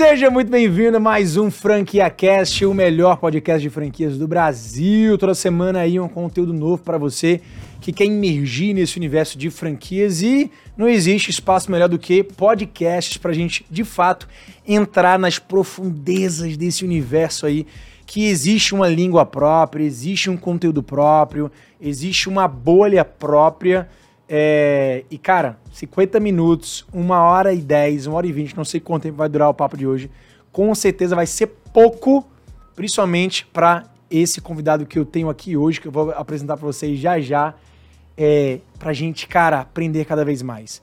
Seja muito bem-vindo a mais um FranquiaCast, o melhor podcast de franquias do Brasil. Toda semana aí um conteúdo novo para você que quer imergir nesse universo de franquias e não existe espaço melhor do que podcasts para a gente, de fato, entrar nas profundezas desse universo aí que existe uma língua própria, existe um conteúdo próprio, existe uma bolha própria. É... E, cara, 50 minutos, uma hora e 10, uma hora e 20, não sei quanto tempo vai durar o papo de hoje. Com certeza vai ser pouco, principalmente para esse convidado que eu tenho aqui hoje, que eu vou apresentar para vocês já já, é, pra gente, cara, aprender cada vez mais.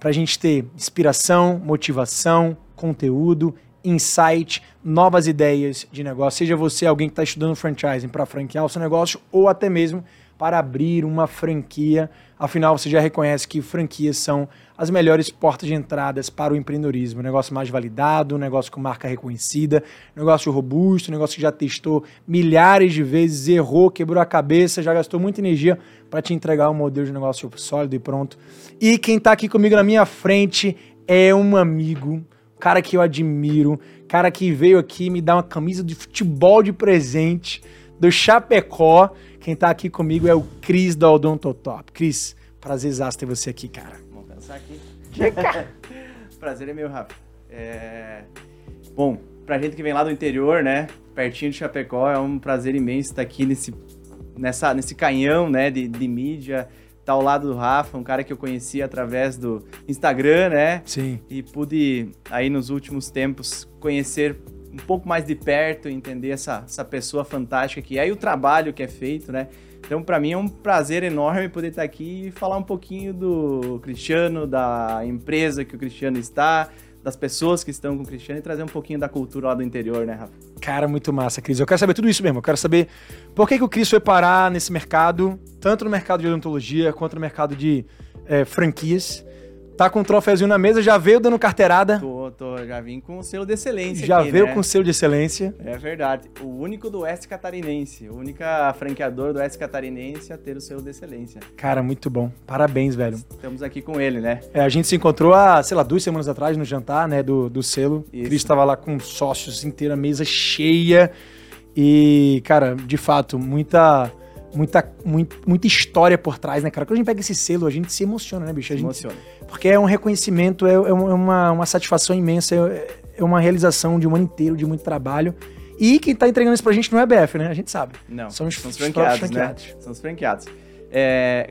Pra gente ter inspiração, motivação, conteúdo, insight, novas ideias de negócio. Seja você alguém que está estudando franchising para franquear o seu negócio ou até mesmo para abrir uma franquia. Afinal, você já reconhece que franquias são as melhores portas de entradas para o empreendedorismo. Negócio mais validado, um negócio com marca reconhecida, um negócio robusto, um negócio que já testou milhares de vezes, errou, quebrou a cabeça, já gastou muita energia para te entregar um modelo de negócio sólido e pronto. E quem está aqui comigo na minha frente é um amigo, cara que eu admiro, cara que veio aqui me dar uma camisa de futebol de presente do Chapecó. Quem tá aqui comigo é o Cris da Odontotop. Cris, prazerzaço ter você aqui, cara. Vamos pensar aqui. Chega! Prazer é meu, Rafa. É... Bom, pra gente que vem lá do interior, né? Pertinho de Chapecó, é um prazer imenso estar aqui nesse, nessa, nesse canhão, né? De, de mídia. Tá ao lado do Rafa, um cara que eu conheci através do Instagram, né? Sim. E pude, aí nos últimos tempos, conhecer um pouco mais de perto, entender essa, essa pessoa fantástica que é e o trabalho que é feito, né? Então, para mim é um prazer enorme poder estar aqui e falar um pouquinho do Cristiano, da empresa que o Cristiano está, das pessoas que estão com o Cristiano e trazer um pouquinho da cultura lá do interior, né, Rafa? Cara, muito massa, Cris. Eu quero saber tudo isso mesmo. Eu quero saber por que, que o Cris foi parar nesse mercado, tanto no mercado de odontologia quanto no mercado de é, franquias. Tá com um troféuzinho na mesa, já veio dando carteirada. Tô, tô, já vim com o selo de excelência Já aqui, veio né? com selo de excelência. É verdade. O único do Oeste Catarinense, a única franqueadora do Oeste Catarinense a ter o selo de excelência. Cara, muito bom. Parabéns, velho. Estamos aqui com ele, né? É, a gente se encontrou há, sei lá, duas semanas atrás no jantar, né, do, do selo. Isso. Cris estava lá com sócios inteira, mesa cheia. E, cara, de fato, muita, muita, muita, muita história por trás, né, cara? Quando a gente pega esse selo, a gente se emociona, né, bicho? A gente, emociona. porque é um reconhecimento, é, é uma, uma satisfação imensa, é, é uma realização de um ano inteiro, de muito trabalho. E quem tá entregando isso pra gente não é BF, né? A gente sabe. Não, São os- são os os franqueados, próprios né? franqueados. São os franqueados. É,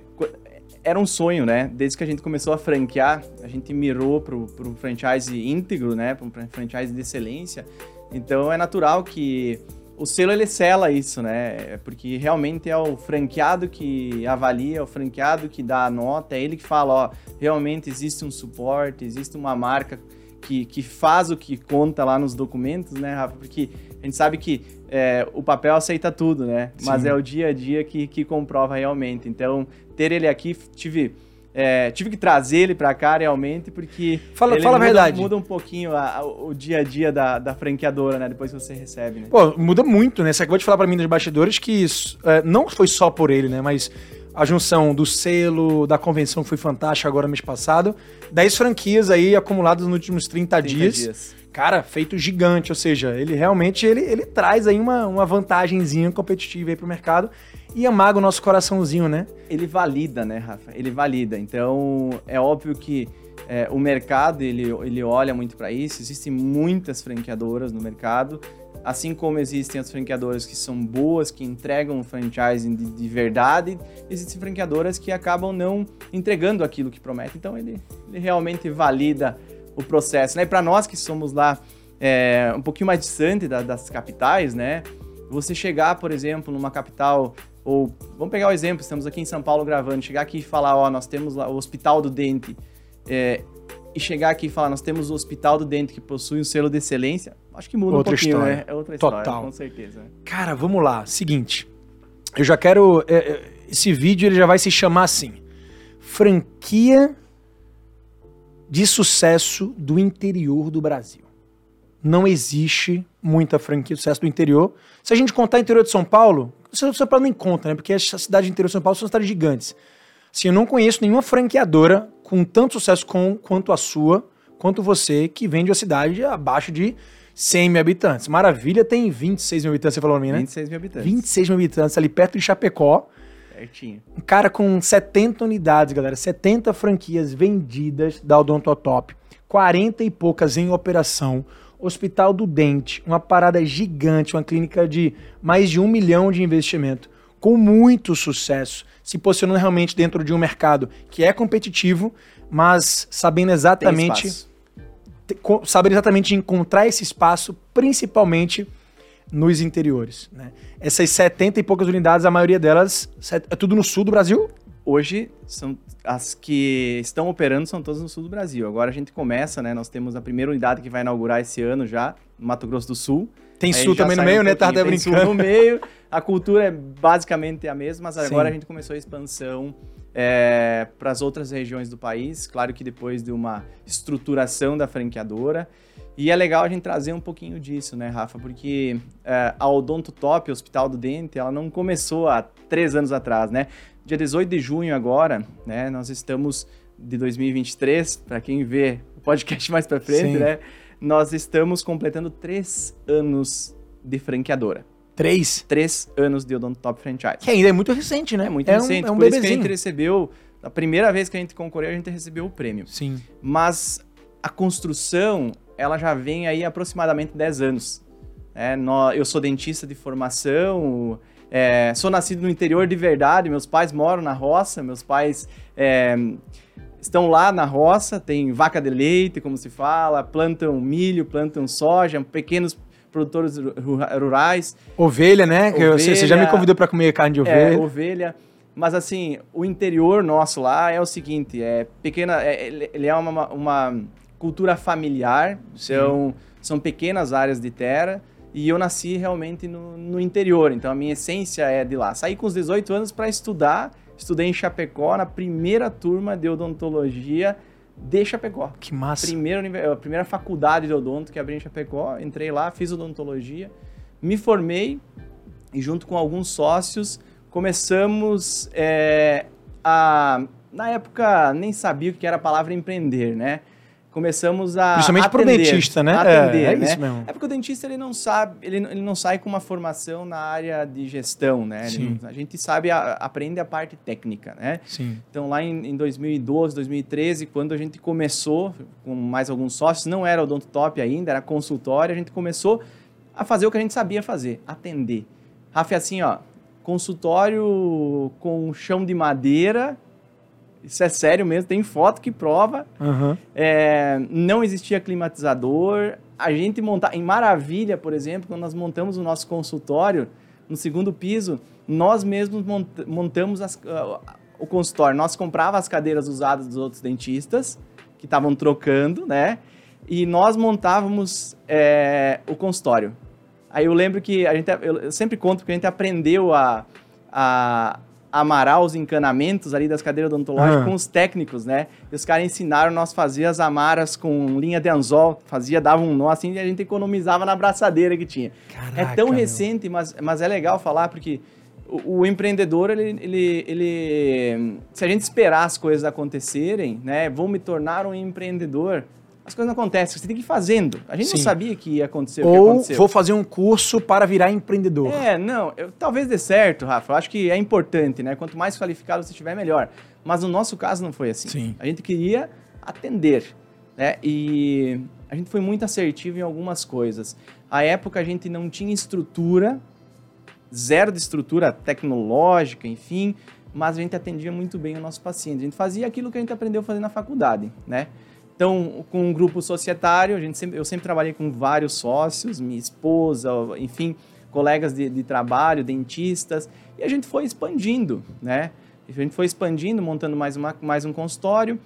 era um sonho, né? Desde que a gente começou a franquear, a gente mirou pro, pro franchise íntegro, né? Para um franchise de excelência. Então é natural que o selo ele sela isso, né? É Porque realmente é o franqueado que avalia, é o franqueado que dá a nota, é ele que fala, ó, realmente existe um suporte, existe uma marca que, que faz o que conta lá nos documentos, né, Rafa? Porque a gente sabe que é, o papel aceita tudo, né? Mas Sim. é o dia a dia que, que comprova realmente. Então, ter ele aqui, tive, é, tive que trazer ele pra cá realmente, porque Fala- ele fala a muda, verdade. muda um pouquinho a- a- o dia a dia da, da franqueadora, né? Depois que você recebe, né? Pô, muda muito, né? Você acabou de falar pra mim nos bastidores que isso, é, não foi só por ele, né? Mas a junção do selo, da convenção que foi fantástica agora mês passado. 10 franquias aí acumuladas nos últimos 30, 30 dias. dias. Cara, feito gigante, ou seja, ele realmente ele, ele traz aí uma, uma vantagenzinha competitiva aí pro mercado e amaga o nosso coraçãozinho, né? ele valida, né, Rafa? Ele valida. Então, é óbvio que é, o mercado, ele, ele olha muito para isso. Existem muitas franqueadoras no mercado. Assim como existem as franqueadoras que são boas, que entregam um franchising de, de verdade, existem franqueadoras que acabam não entregando aquilo que prometem. Então, ele, ele realmente valida o processo. Né? E para nós que somos lá é, um pouquinho mais distante da- das capitais, né? Você chegar, por exemplo, numa capital ou vamos pegar o exemplo, estamos aqui em São Paulo gravando, chegar aqui e falar, ó, nós temos lá o Hospital do Dente, é, e chegar aqui e falar, nós temos o Hospital do Dente que possui um selo de excelência, acho que muda Outra um pouquinho, história. né? É outra história, Total. com certeza. Cara, vamos lá. Seguinte, eu já quero. é, é, esse vídeo ele já vai se chamar assim: franquia de sucesso do interior do Brasil. Não existe muita franquia de sucesso do interior. Se a gente contar o interior de São Paulo, São Paulo nem conta, né? Porque as cidades do interior de São Paulo são cidades gigantes. Assim, eu não conheço nenhuma franqueadora com tanto sucesso com, quanto a sua, quanto você que vem de uma cidade abaixo de 100 mil habitantes. Maravilha tem 26 mil habitantes, você falou pra mim, né? 26 mil habitantes. 26 mil habitantes, ali perto de Chapecó. Certinho. Um cara com 70 unidades, galera. 70 franquias vendidas da Odontotop. 40 e poucas em operação. Hospital do Dente, uma parada gigante, uma clínica de mais de um milhão de investimento, com muito sucesso, se posicionando realmente dentro de um mercado que é competitivo, mas sabendo exatamente, sabendo exatamente encontrar esse espaço, principalmente nos interiores. Né? Essas 70 e poucas unidades, a maioria delas é tudo no sul do Brasil? Hoje, são as que estão operando são todas no sul do Brasil. Agora a gente começa, né? Nós temos a primeira unidade que vai inaugurar esse ano já, no Mato Grosso do Sul. Tem Aí sul também no meio, um né? Pouquinho, até tem sul brincando. no meio. A cultura é basicamente a mesma, mas agora Sim. a gente começou a expansão para as outras regiões do país. Claro que depois de uma estruturação da franqueadora. E é legal a gente trazer um pouquinho disso, né, Rafa? Porque é, a Odonto Top, Hospital do Dente, ela não começou há três anos atrás, né? Dia 18 de junho agora, né? Nós estamos de 2023, para quem vê o podcast mais para frente, Sim. né? Nós estamos completando três anos de franqueadora. Três. Três anos de Odonto Top Franchise. Que ainda é muito recente, né? É muito um- recente, É um, por isso que a bebezinho. gente recebeu, a primeira vez que a gente concorreu, a gente recebeu o prêmio. Sim. Mas a construção, ela já vem aí aproximadamente 10 anos. É, nó- eu sou dentista de formação, é, sou nascido no interior de verdade, meus pais moram na roça, meus pais é, estão lá na roça, tem vaca de leite, como se fala, plantam milho, plantam soja, pequenos produtores ru- rurais, Ovelha, né? Eu- Você, você já me Ovelha. convidou pra comer carne de é, ovelha. ovelha. Mas assim, o interior nosso lá é o seguinte, é pequena, é- ele- ele é uma, uma cultura familiar, são, são pequenas áreas de terra e eu nasci realmente no, no interior, então a minha essência é de lá. Saí com os 18 anos para estudar, estudei em Chapecó na primeira turma de odontologia de Chapecó. Que massa. Primeira, a primeira faculdade de odonto que abri em Chapecó, entrei lá, fiz odontologia, me formei e junto com alguns sócios começamos é, a... Na época nem sabia o que era a palavra empreender, né? Começamos a Principalmente pro atender, dentista, né? a É, atender, é né? isso mesmo. É porque o dentista ele não sabe, ele, ele não sai com uma formação na área de gestão, né? Ele a gente sabe, a- aprende a parte técnica, né? Sim. Então, lá em, em 2012, 2013, quando a gente começou com mais alguns sócios, não era o Top ainda, era consultório, a gente começou a fazer o que a gente sabia fazer, atender. Rafa, é assim, ó, consultório com chão de madeira, isso é sério mesmo, tem foto que prova, Aham. é, não existia climatizador. A gente montar em Maravilha, por exemplo, quando nós montamos o nosso consultório no segundo piso, nós mesmos mont- montamos as- ah, o consultório. Nós comprava as cadeiras usadas dos outros dentistas que estavam trocando, né? E nós montávamos é, o consultório. Aí eu lembro que a gente, eu eu sempre conto que a gente aprendeu a, a amarar os encanamentos ali das cadeiras odontológicas com os técnicos, né? E os caras ensinaram nós fazer as amaras com linha de anzol, fazia, dava um nó assim e a gente economizava na braçadeira que tinha. é Caraca, tão meu. recente, mas, mas é legal falar porque o, o empreendedor, ele, ele, ele- Se a gente esperar as coisas acontecerem, né? Vou me tornar um empreendedor. As coisas não acontecem, você tem que ir fazendo. A gente Sim. não sabia que ia acontecer o que Ou aconteceu. vou fazer um curso para virar empreendedor. É, não, eu- talvez dê certo, Rafa. Eu acho que é importante, né? Quanto mais qualificado você estiver, melhor. Mas no nosso caso não foi assim. Sim. A gente queria atender, né? E a gente foi muito assertivo em algumas coisas. A época a gente não tinha estrutura, zero de estrutura tecnológica, enfim, mas a gente atendia muito bem o nosso paciente. A gente fazia aquilo que a gente aprendeu a fazer na faculdade, né? Então, com um grupo societário, a gente sempre, eu sempre trabalhei com vários sócios, minha esposa, enfim, colegas de, de trabalho, dentistas, e a gente foi expandindo, né? A gente foi expandindo, montando mais, uma, mais um consultório,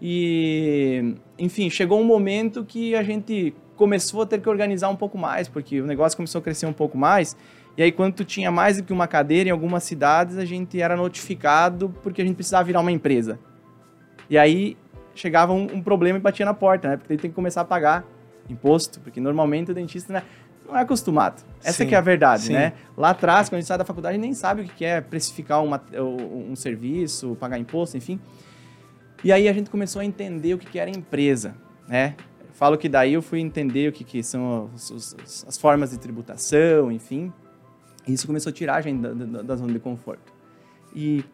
e, enfim, chegou um momento que a gente começou a ter que organizar um pouco mais, porque o negócio começou a crescer um pouco mais, e aí quando tu tinha mais do que uma cadeira em algumas cidades, a gente era notificado porque a gente precisava virar uma empresa. E aí chegava um, um problema e batia na porta, né? Porque ele tem que começar a pagar imposto, porque normalmente o dentista né, não é acostumado. Essa Sim, que é a verdade, sim. né? Lá atrás, quando a gente sai da faculdade, nem sabe o que é precificar uma, um serviço, pagar imposto, enfim. E aí a gente começou a entender o que que era empresa. né? Falo que daí eu fui entender o que, que são os, os, as formas de tributação, enfim. E isso começou a tirar a gente da, da, da zona de conforto. E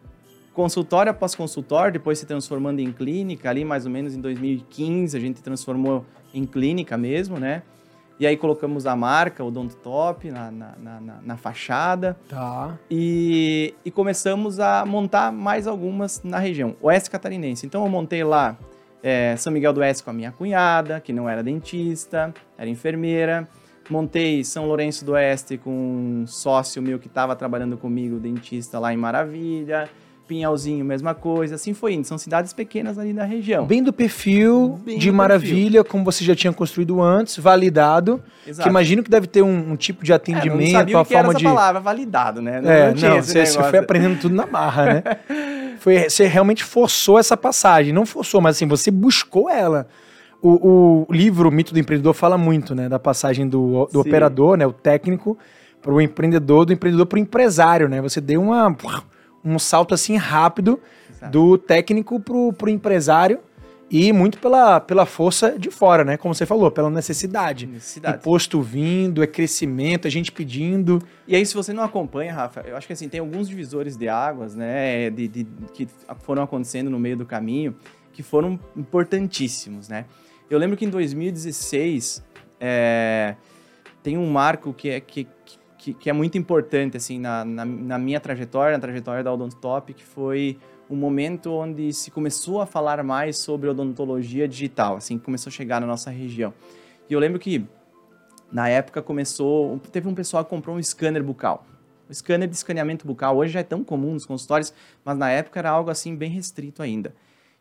consultório após consultório, depois se transformando em clínica, ali mais ou menos em 2015 a gente transformou em clínica mesmo, né? E aí colocamos a marca, o Don't Top, na, na, na, na fachada. Tá. E, e, começamos a montar mais algumas na região, oeste catarinense. Então eu montei lá é, São Miguel do Oeste com a minha cunhada, que não era dentista, era enfermeira. Montei São Lourenço do Oeste com um sócio meu que estava trabalhando comigo, dentista lá em Maravilha. Pinhalzinho, mesma coisa, assim foi indo. São cidades pequenas ali da região. Bem do perfil Bem de do Maravilha, perfil. como você já tinha construído antes, validado. Exato. Que imagino que deve ter um, um tipo de atendimento, é, não sabia uma que forma de. palavra, validado, né? Não, é, não, não você, você, foi aprendendo tudo na barra, né? foi, você realmente forçou essa passagem. Não forçou, mas assim, você buscou ela. O, o livro Mito do Empreendedor fala muito, né? Da passagem do, do operador, né? O técnico, para o empreendedor, do empreendedor para o empresário, né? Você deu uma um salto assim rápido Exato. do técnico pro, pro empresário e muito pela, pela força de fora, né? Como você falou, pela necessidade. necessidade. Imposto vindo, é crescimento, a gente pedindo. E aí, se você não acompanha, Rafa, eu acho que assim, tem alguns divisores de águas, né? De, de, que foram acontecendo no meio do caminho que foram importantíssimos, né? Eu lembro que em 2016 é, tem um marco que é que, que, que é muito importante assim na, na, na, minha trajetória, na trajetória da Odontotop, que foi um momento onde se começou a falar mais sobre odontologia digital, assim, começou a chegar na nossa região. E eu lembro que na época começou, teve um pessoal que comprou um scanner bucal. O scanner de escaneamento bucal hoje já é tão comum nos consultórios, mas na época era algo assim bem restrito ainda.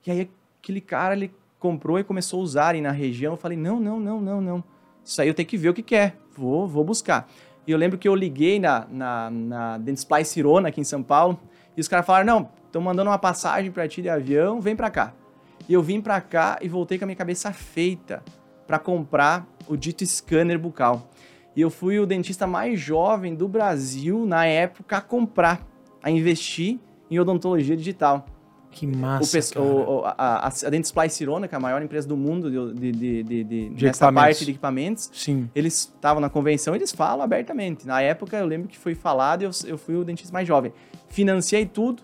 E aí aquele cara ele comprou e começou a usar e na região eu falei: "Não, não, não, não, não. Isso aí eu tenho que ver o que, que é. Vou, vou buscar". E eu lembro que eu liguei na, na, na Dentsply Cirona, aqui em São Paulo, e os caras falaram, não, estão mandando uma passagem para ti de avião, vem para cá. E eu vim para cá e voltei com a minha cabeça feita para comprar o dito scanner bucal. E eu fui o dentista mais jovem do Brasil na época a comprar, a investir em odontologia digital. Que massa, o, o, a, a, a Dentsply Cirona, que é a maior empresa do mundo de, de, de, de, de nessa parte de equipamentos, Sim. eles estavam na convenção eles falam abertamente. Na época, eu lembro que foi falado e eu, eu fui o dentista mais jovem. Financiei tudo,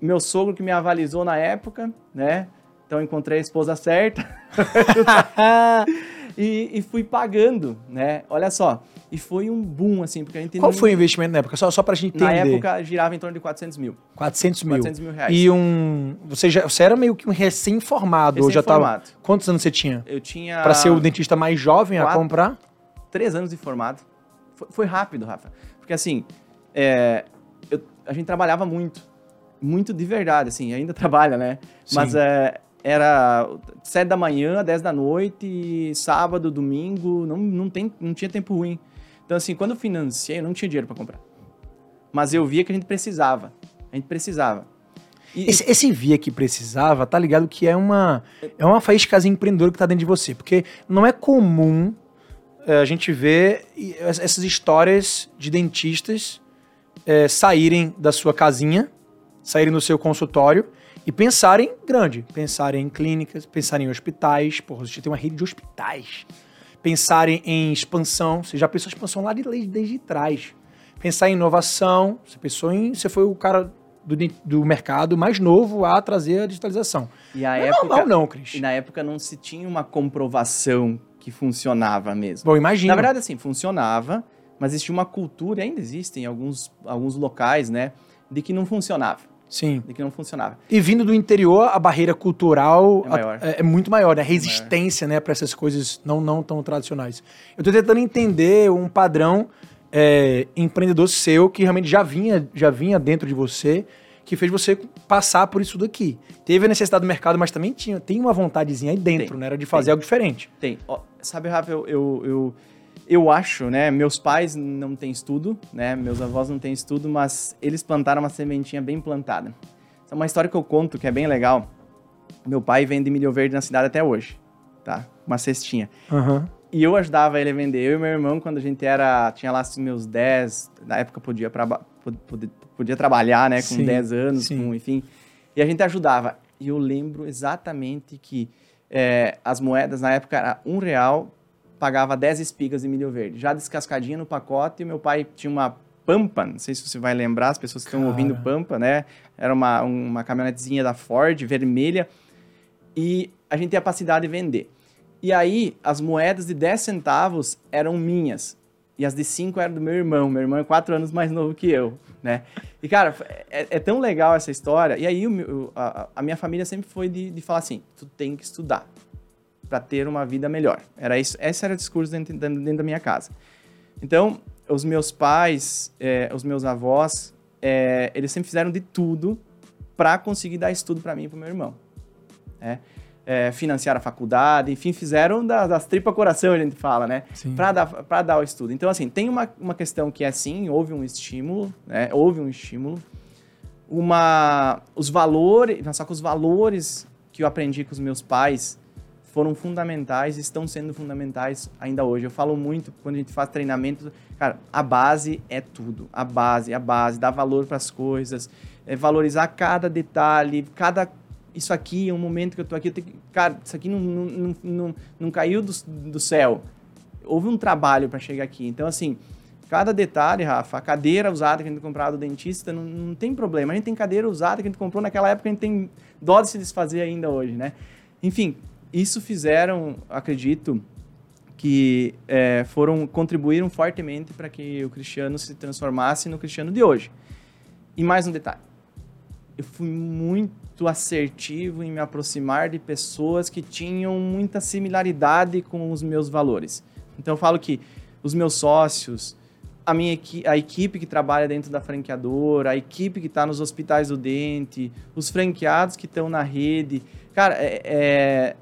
meu sogro que me avalizou na época, né? Então, encontrei a esposa certa. e, e, fui pagando, né? Olha só. E foi um boom, assim, porque a gente... Qual foi o investimento na época? Só, só pra gente entender. Na época, girava em torno de 400 mil. 400 mil. 400 mil reais. E um... Você, já, você era meio que um recém-formado. Recém já tava... Quantos anos você tinha? Eu tinha... Pra ser o dentista mais jovem Quatro, a comprar? Três anos de formado. Foi, foi rápido, Rafa. Porque, assim, é, eu, a gente trabalhava muito. Muito de verdade, assim. Ainda trabalha, né? Sim. Mas é, era sete da manhã, dez da noite, sábado, domingo. Não, não, tem, não tinha tempo ruim. Então, assim, quando eu financiei, eu não tinha dinheiro para comprar. Mas eu via que a gente precisava. A gente precisava. E, esse, esse via que precisava, tá ligado que é uma, é uma faíscazinha empreendedora que tá dentro de você. Porque não é comum é, a gente ver essas histórias de dentistas é, saírem da sua casinha, saírem do seu consultório e pensarem grande. Pensarem em clínicas, pensarem em hospitais. Porra, gente tem uma rede de hospitais pensarem em expansão. Você já pensou em expansão lá de, desde trás. Pensar em inovação. Você pensou em. Você foi o cara do, do mercado mais novo a trazer a digitalização. E a não época, é normal, não, Cris. E na época não se tinha uma comprovação que funcionava mesmo. Bom, imagina. Na verdade, assim, funcionava, mas existia uma cultura, ainda existem alguns, alguns locais, né, de que não funcionava. Sim. De que não funcionava. E vindo do interior, a barreira cultural é, é, é muito maior, né? A resistência, né, para essas coisas não, não tão tradicionais. Eu tô tentando entender um padrão é, empreendedor seu que realmente já vinha, já vinha dentro de você, que fez você passar por isso daqui. Teve a necessidade do mercado, mas também tinha, tem uma vontadezinha aí dentro, tem, né? Era de fazer tem. algo diferente. Tem. Ó, sabe, Rafa, eu, eu, eu eu acho, né? Meus pais não têm estudo, né? Meus avós não têm estudo, mas eles plantaram uma sementinha bem plantada. É uma história que eu conto que é bem legal. Meu pai vende milho verde na cidade até hoje, tá? Uma cestinha. Uhum. E eu ajudava ele a vender. Eu e meu irmão, quando a gente era... Tinha lá assim, meus 10... Na época podia, podia, podia trabalhar, né? Com sim, 10 anos, com, enfim. E a gente ajudava. E eu lembro exatamente que é, as moedas na época era um real, pagava 10 espigas de milho verde, já descascadinha no pacote. E meu pai tinha uma Pampa, não sei se você vai lembrar, as pessoas que estão ouvindo Pampa, né? Era uma, uma caminhonetezinha da Ford, vermelha, e a gente tinha a capacidade de vender. E aí, as moedas de 10 centavos eram minhas, e as de 5 eram do meu irmão. Meu irmão é 4 anos mais novo que eu, né? E, cara, é, é tão legal essa história. E aí, o, a, a, minha família sempre foi de, de falar assim, tu tem que estudar para ter uma vida melhor. Era isso, esse era o discurso dentro, dentro da minha casa. Então, os meus pais, é, os meus avós, é, eles sempre fizeram de tudo para conseguir dar estudo para mim e para meu irmão. Né? É, financiar a faculdade, enfim, fizeram das, das tripas coração, a gente fala, né? Para dar, dar o estudo. Então, assim, tem uma, uma questão que é sim, houve um estímulo, né? Houve um estímulo. Uma, os valores, só que os valores que eu aprendi com os meus pais foram fundamentais, estão sendo fundamentais ainda hoje. Eu falo muito quando a gente faz treinamento, cara, a base é tudo. A base, a base, dar valor para as coisas, é valorizar cada detalhe, cada isso aqui é um momento que eu tô aqui, eu tenho, cara, isso aqui não, não, não, não caiu do, do céu. Houve um trabalho para chegar aqui. Então, assim, cada detalhe, Rafa, a cadeira usada que a gente comprou do dentista, não, não tem problema. A gente tem cadeira usada que a gente comprou naquela época, a gente tem dó de se desfazer ainda hoje, né? Enfim, isso fizeram, acredito, que é, foram contribuíram fortemente para que o Cristiano se transformasse no Cristiano de hoje. E mais um detalhe, eu fui muito assertivo em me aproximar de pessoas que tinham muita similaridade com os meus valores. Então eu falo que os meus sócios, a minha a equipe que trabalha dentro da franqueadora, a equipe que está nos hospitais do dente, os franqueados que estão na rede, cara, é, é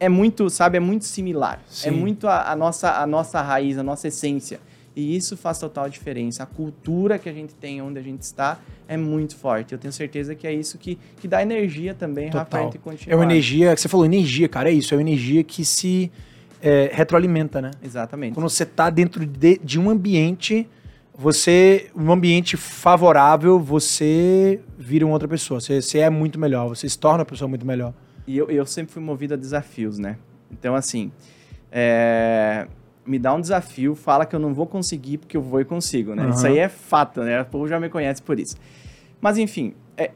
é muito, sabe, é muito similar. É Sim. É muito a, a, nossa, a nossa raiz, a nossa essência. E isso faz total diferença. A cultura que a gente tem onde a gente está é muito forte. Eu tenho certeza que é isso que, que dá energia também, Total. Rafael, continuar. É uma energia, que você falou energia, cara, é isso. É uma energia que se é, retroalimenta, né? Exatamente. Quando você está dentro de, de um ambiente, você, um ambiente favorável, você vira uma outra pessoa. Você, você é muito melhor, você se torna uma pessoa muito melhor. E eu, eu sempre fui movido a desafios, né? Então, assim, é, me dá um desafio, fala que eu não vou conseguir porque eu vou e consigo, né? Uhum. Isso aí é fato, né? O povo já me conhece por isso. Mas, enfim, é,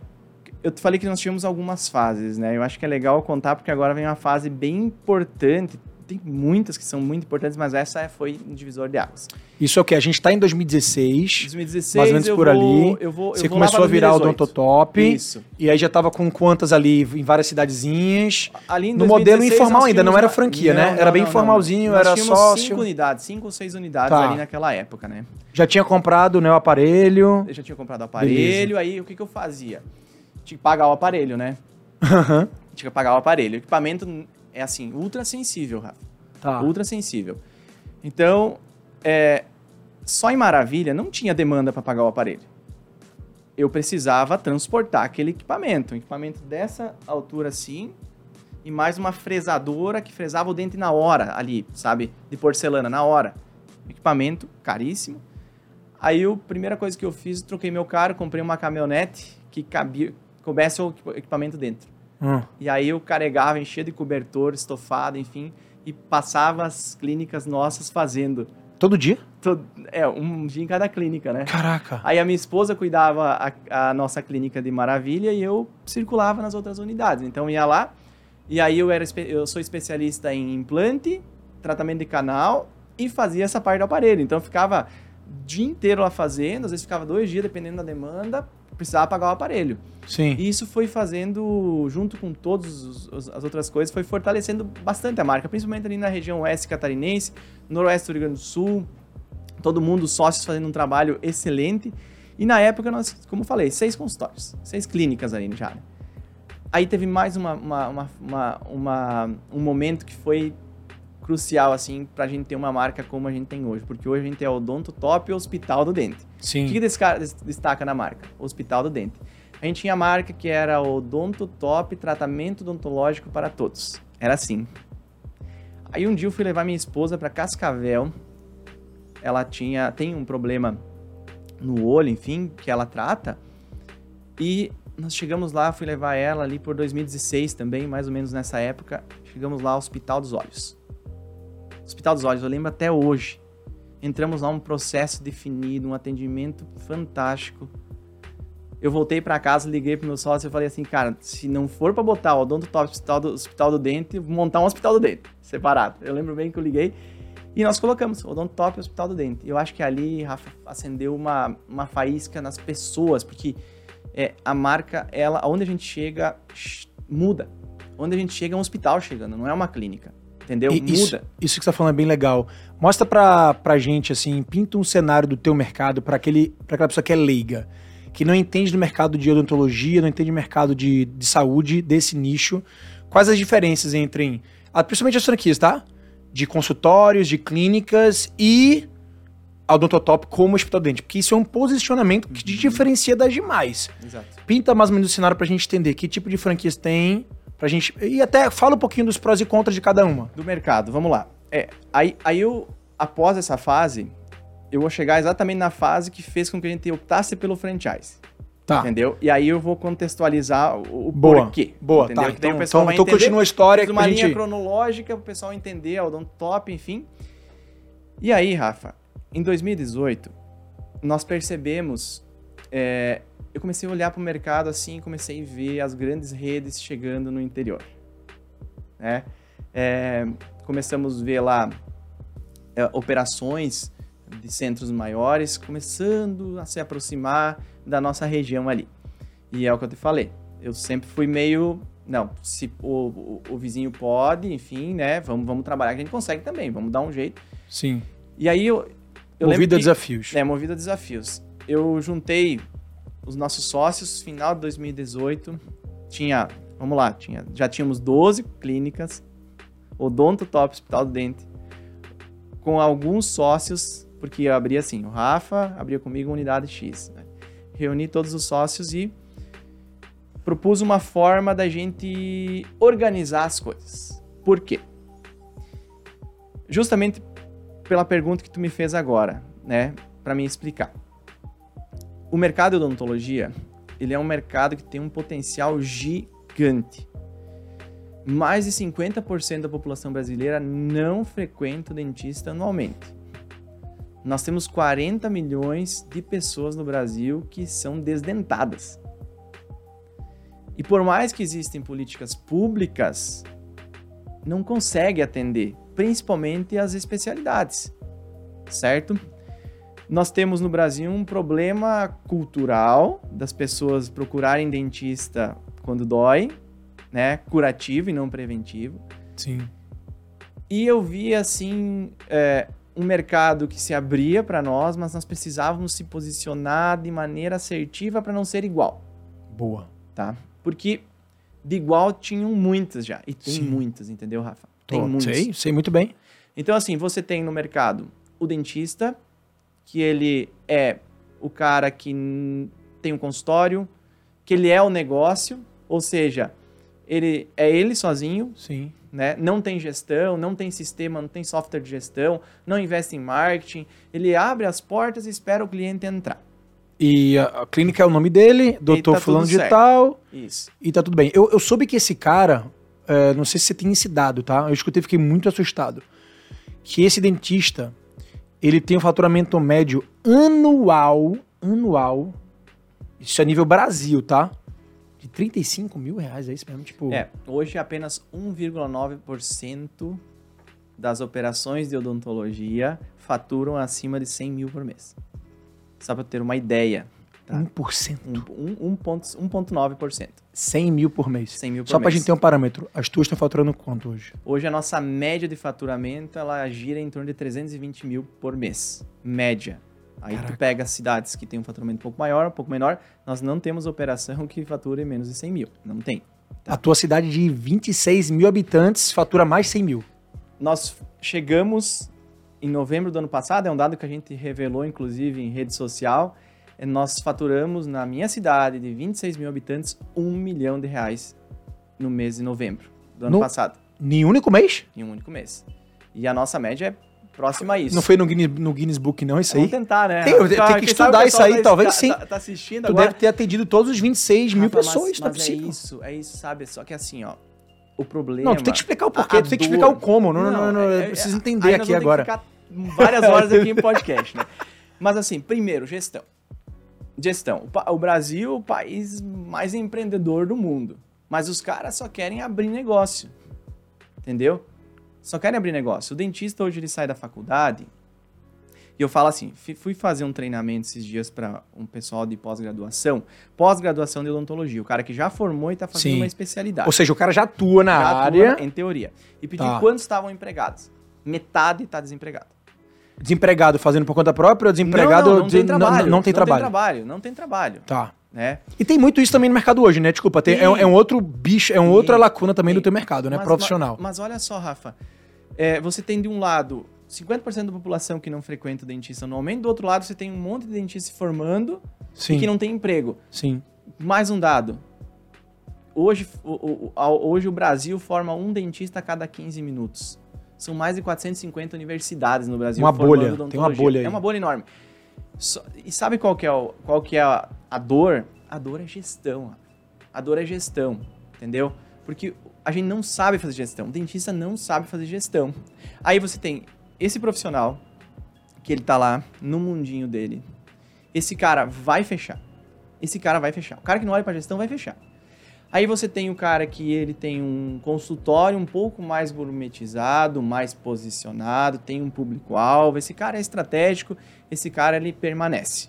eu te falei que nós tínhamos algumas fases, né? Eu acho que é legal contar porque agora vem uma fase bem importante, tem muitas que são muito importantes, mas essa foi um divisor de águas. Isso é o que? A gente está em 2016. 2016, mais ou menos por vou, ali. Eu vou, Você eu começou a virar o Dontotop. Isso. E aí já estava com quantas ali em várias cidadezinhas? Ali no modelo informal ainda, não era franquia, né? não, né? era bem não, informalzinho, não. era sócio. cinco unidades, cinco ou seis unidades tá. ali naquela época, né? Já tinha comprado né, o aparelho. Eu já tinha comprado o aparelho, Beleza. aí o que, que eu fazia? Tinha que pagar o aparelho, né? Uhum. Tinha que pagar o aparelho. O equipamento é assim, ultra sensível, Rafa. Tá. Ultra sensível. Então, é, só em Maravilha não tinha demanda para pagar o aparelho. Eu precisava transportar aquele equipamento. Um equipamento dessa altura assim, e mais uma fresadora que fresava o dente na hora ali, sabe? De porcelana, na hora. Equipamento caríssimo. Aí a primeira coisa que eu fiz, troquei meu carro, comprei uma caminhonete que cabia, coubesse o equipamento dentro. Hum. E aí eu carregava, enchia de cobertor, estofado, enfim e passava as clínicas nossas fazendo. Todo dia? Todo, é, um dia em cada clínica, né? Caraca! Aí a minha esposa cuidava a, a nossa clínica de Maravilha e eu circulava nas outras unidades. Então ia lá, e aí eu, era, eu sou especialista em implante, tratamento de canal e fazia essa parte do aparelho. Então eu ficava o dia inteiro lá fazendo, às vezes ficava dois dias, dependendo da demanda, precisava pagar o aparelho. Sim. E isso foi fazendo, junto com todas as outras coisas, foi fortalecendo bastante a marca, principalmente ali na região oeste catarinense, noroeste do Rio Grande do Sul, todo mundo, sócios fazendo um trabalho excelente. E na época nós, como eu falei, seis consultórios, seis clínicas ali já. Aí teve mais uma, uma, uma, uma um momento que foi crucial, assim, pra gente ter uma marca como a gente tem hoje. Porque hoje a gente é o Odonto Top Hospital do Dente. Sim. O que, destaca na marca? Hospital do Dente. A gente tinha a marca que era o Odonto Top Tratamento Odontológico para Todos. Era assim. Aí um dia eu fui levar minha esposa para Cascavel. Ela tinha tem um problema no olho, enfim, que ela trata. E nós chegamos lá, fui levar ela ali por 2016 também, mais ou menos nessa época. Chegamos lá, Hospital dos Olhos. Hospital dos Olhos, eu lembro até hoje. Entramos lá, um processo definido, um atendimento fantástico. Eu voltei para casa, liguei pro meu sócio e falei assim, cara, se não for para botar o odonto top hospital do, hospital do dente, montar um hospital do dente, separado. Eu lembro bem que eu liguei e nós colocamos o odonto top hospital do dente. Eu acho que ali, Rafa, acendeu uma, uma faísca nas pessoas, porque é, a marca, ela, onde a gente chega, muda. Onde a gente chega é um hospital chegando, não é uma clínica. Entendeu? E Muda. Isso, isso que você tá falando é bem legal. Mostra pra, pra gente, assim, pinta um cenário do teu mercado para aquela pessoa que é leiga, que não entende do mercado de odontologia, não entende do mercado de, de saúde, desse nicho. Quais as diferenças entre, principalmente as franquias, tá? De consultórios, de clínicas e a odontotop como hospital dente. Porque isso é um posicionamento que te diferencia das demais. Exato. Pinta mais ou menos o cenário pra gente entender que tipo de franquias tem, pra gente. E até fala um pouquinho dos prós e contras de cada uma. Do mercado, vamos lá. É, aí, aí eu, após essa fase, eu vou chegar exatamente na fase que fez com que a gente optasse pelo franchise. Tá. Entendeu? E aí eu vou contextualizar o, o Boa. porquê. Boa, entendeu? tá. Então, o então, então entender. continua a história uma pra linha gente... cronológica pro pessoal entender, o Odonto Top, enfim. E aí, Rafa, em 2018, nós percebemos. é, eu comecei a olhar para o mercado assim, comecei a ver as grandes redes chegando no interior. Né? É, começamos a ver lá é, operações de centros maiores começando a se aproximar da nossa região ali. E é o que eu te falei. Eu sempre fui meio. Não, se o, o, o vizinho pode, enfim, né? Vamos, vamos trabalhar que a gente consegue também, vamos dar um jeito. Sim. E aí eu. eu Movido a que- desafios. é, movido a desafios. Eu juntei os nossos sócios, final de 2018. Tinha, vamos lá, tinha, já tínhamos 12 clínicas, Odonto Top Hospital do Dente, com alguns sócios, porque eu abria assim, o Rafa abria comigo unidade X. né? Reuni todos os sócios e propus uma forma da gente organizar as coisas. Por quê? Justamente pela pergunta que tu me fez agora, né, para me explicar. O mercado de odontologia, ele é um mercado que tem um potencial gigante. Mais de 50% da população brasileira não frequenta o dentista anualmente. Nós temos 40 milhões de pessoas no Brasil que são desdentadas. E por mais que existem políticas públicas, não consegue atender, principalmente as especialidades, certo? Nós temos no Brasil um problema cultural das pessoas procurarem dentista quando dói, né? Curativo e não preventivo. Sim. E eu vi assim é, um mercado que se abria para nós, mas nós precisávamos se posicionar de maneira assertiva para não ser igual, Boa. tá? Porque de igual tinham muitas já e tem Sim. muitas, entendeu, Rafa? Tem Tô- muitas. Sei, sei muito bem. Então, assim, você tem no mercado o dentista, que ele é o cara que tem um consultório, que ele é o negócio, ou seja, ele é ele sozinho, Sim. né? Não tem gestão, não tem sistema, não tem software de gestão, não investe em marketing. Ele abre as portas e espera o cliente entrar. E a, a clínica é o nome dele, doutor tá fulano de certo. tal, Isso. e tá tudo bem. Eu, eu soube que esse cara, é, não sei se você tem esse dado, tá? Eu escutei fiquei muito assustado. Que esse dentista, ele tem um faturamento médio anual, anual, isso é nível Brasil, tá? De 35 mil reais, é isso mesmo? Tipo, É, hoje apenas 1,9% das operações de odontologia faturam acima de 100 mil por mês. Só para ter uma ideia. Tá? 1%. Um- um- um ponto- 1,9%. 100 mil por mês. 100 mil por Só pra mês. gente ter um parâmetro. As tuas estão faturando quanto hoje? Hoje a nossa média de faturamento ela gira em torno de 320 mil por mês. Média. Aí Caraca. tu pega cidades que têm um faturamento um pouco maior, um pouco menor. Nós não temos operação que fature menos de 100 mil. Não tem. A tua cidade de 26 mil habitantes fatura mais 100 mil. Nós chegamos em novembro do ano passado, é um dado que a gente revelou, inclusive, em rede social. Eh, Nós faturamos na minha cidade de 26 mil habitantes um milhão de reais no mês de novembro do ano No- passado, Em único mês? em um único mês. E a nossa média é próximo a isso. Não foi no Guinness, no Guinness Book, não, isso aí? Vamos tentar, né? Tem, tem que estudar isso aí, tá- talvez tá- sim. Tá, tá assistindo Tu agora. deve ter atendido todos os 26 mil Rafa, mas- pessoas, não é mas possível. isso, é isso, sabe? Só que assim, ó, o problema... Não, tu tem que explicar o porquê, tu tem que dor- explicar o como. Não, não, não, não, é- eu preciso é- entender aí aqui agora. várias horas aqui em podcast, né? Mas assim, primeiro, gestão. Gestão. O, Brasil é o país mais empreendedor do mundo. Mas os caras só querem abrir negócio. Entendeu? Só querem abrir negócio. O dentista hoje ele sai da faculdade e eu falo assim, fui fazer um treinamento esses dias para um pessoal de pós-graduação, pós-graduação de odontologia, o cara que já formou e tá fazendo Sim. uma especialidade. Ou seja, o cara já atua na Já atua área, em teoria. E pedi Tá. quantos estavam empregados. Metade está desempregado. Desempregado fazendo por conta própria ou desempregado não, não, não de- tem trabalho. não tem trabalho. Não tem trabalho, não tem trabalho. Tá. Né? E tem muito isso também no mercado hoje, né? Desculpa, tem- é, um- é um outro bicho, é uma outra lacuna também do Tem. teu mercado, né? Mas- Profissional. Mas, mas olha só, Rafa. É, você tem de um lado 50% da população que não frequenta o dentista anualmente, do outro lado você tem um monte de dentista se formando sim, e que não tem emprego. sim. Mais um dado. Hoje o, o- o- hoje o Brasil forma um dentista a cada 15 minutos. São mais de 450 universidades no Brasil Uma bolha, tem uma bolha aí. É uma bolha enorme. E sabe qual que é, o- qual que é a, a dor? A dor é gestão. A dor é gestão, entendeu? Porque a gente não sabe fazer gestão. O dentista não sabe fazer gestão. Aí você tem esse profissional que ele tá lá no mundinho dele. Esse cara vai fechar. Esse cara vai fechar. O cara que não olha pra gestão vai fechar. Aí você tem o cara que ele tem um consultório um pouco mais gourmetizado, mais posicionado, tem um público-alvo. Esse cara é estratégico, esse cara ele permanece.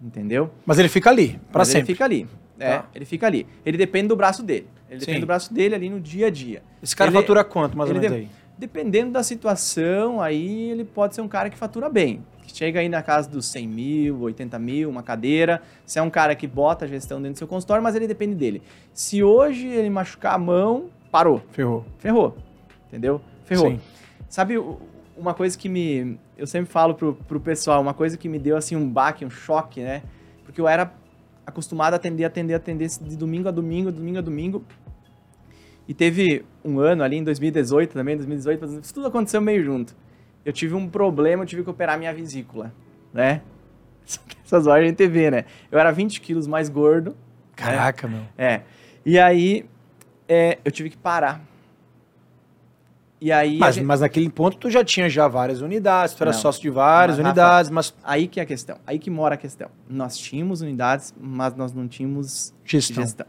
Entendeu? Mas ele fica ali, pra Mas sempre. Ele fica ali. É, Tá. ele fica ali. Ele depende do braço dele. Ele Sim. depende do braço dele ali no dia a dia. Esse cara Ele- fatura quanto, mais ou menos de- aí? Dependendo da situação, aí ele pode ser um cara que fatura bem. Que chega aí na casa dos 100 mil, 80 mil, uma cadeira. Se é um cara que bota a gestão dentro do seu consultório, mas ele depende dele. Se hoje ele machucar a mão, parou. Ferrou. Ferrou. Entendeu? Ferrou. Sim. Sabe uma coisa que me. Eu sempre falo pro, pro pessoal, uma coisa que me deu assim um baque, um choque, né? Porque eu era acostumado a atender, atender, atender de domingo a domingo, domingo a domingo. E teve um ano ali em 2018 também, 2018, isso tudo aconteceu meio junto. Eu tive um problema, eu tive que operar minha vesícula, né? Essas horas a gente vê, né? Eu era 20 quilos mais gordo. Caraca, meu. É. E aí, é, eu tive que parar. E aí, Mas, gente- mas naquele ponto tu já tinha já várias unidades, tu era Não. sócio de várias Mas, unidades, mas aí que é a questão. Aí que mora a questão. Nós tínhamos unidades, mas nós não tínhamos gestão. gestão.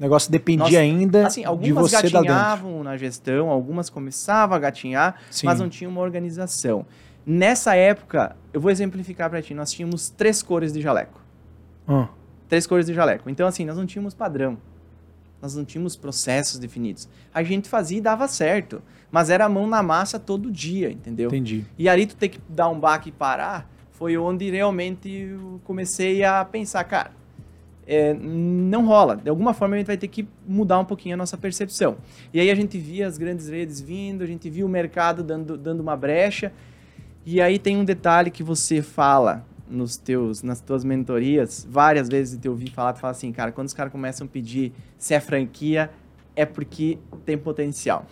O negócio dependia Nossa, ainda Assim, de algumas você dentro. gatinhavam na gestão, algumas começavam a gatinhar, Sim. mas não tinha uma organização. Nessa época, eu vou exemplificar pra ti, nós tínhamos três cores de jaleco. Ah, Três cores de jaleco. Então, assim, nós não tínhamos padrão. Nós não tínhamos processos definidos. A gente fazia e dava certo. Mas era a mão na massa todo dia, entendeu? entendi. E ali tu ter que dar um baque e parar, foi onde realmente eu comecei a pensar, cara, é, não rola. De alguma forma a gente vai ter que mudar um pouquinho a nossa percepção. E aí a gente via as grandes redes vindo, a gente via o mercado dando, dando uma brecha. E aí tem um detalhe que você fala nos teus, nas tuas mentorias, várias vezes eu te ouvi falar, tu fala assim, cara, quando os caras começam a pedir se é franquia, é porque tem potencial.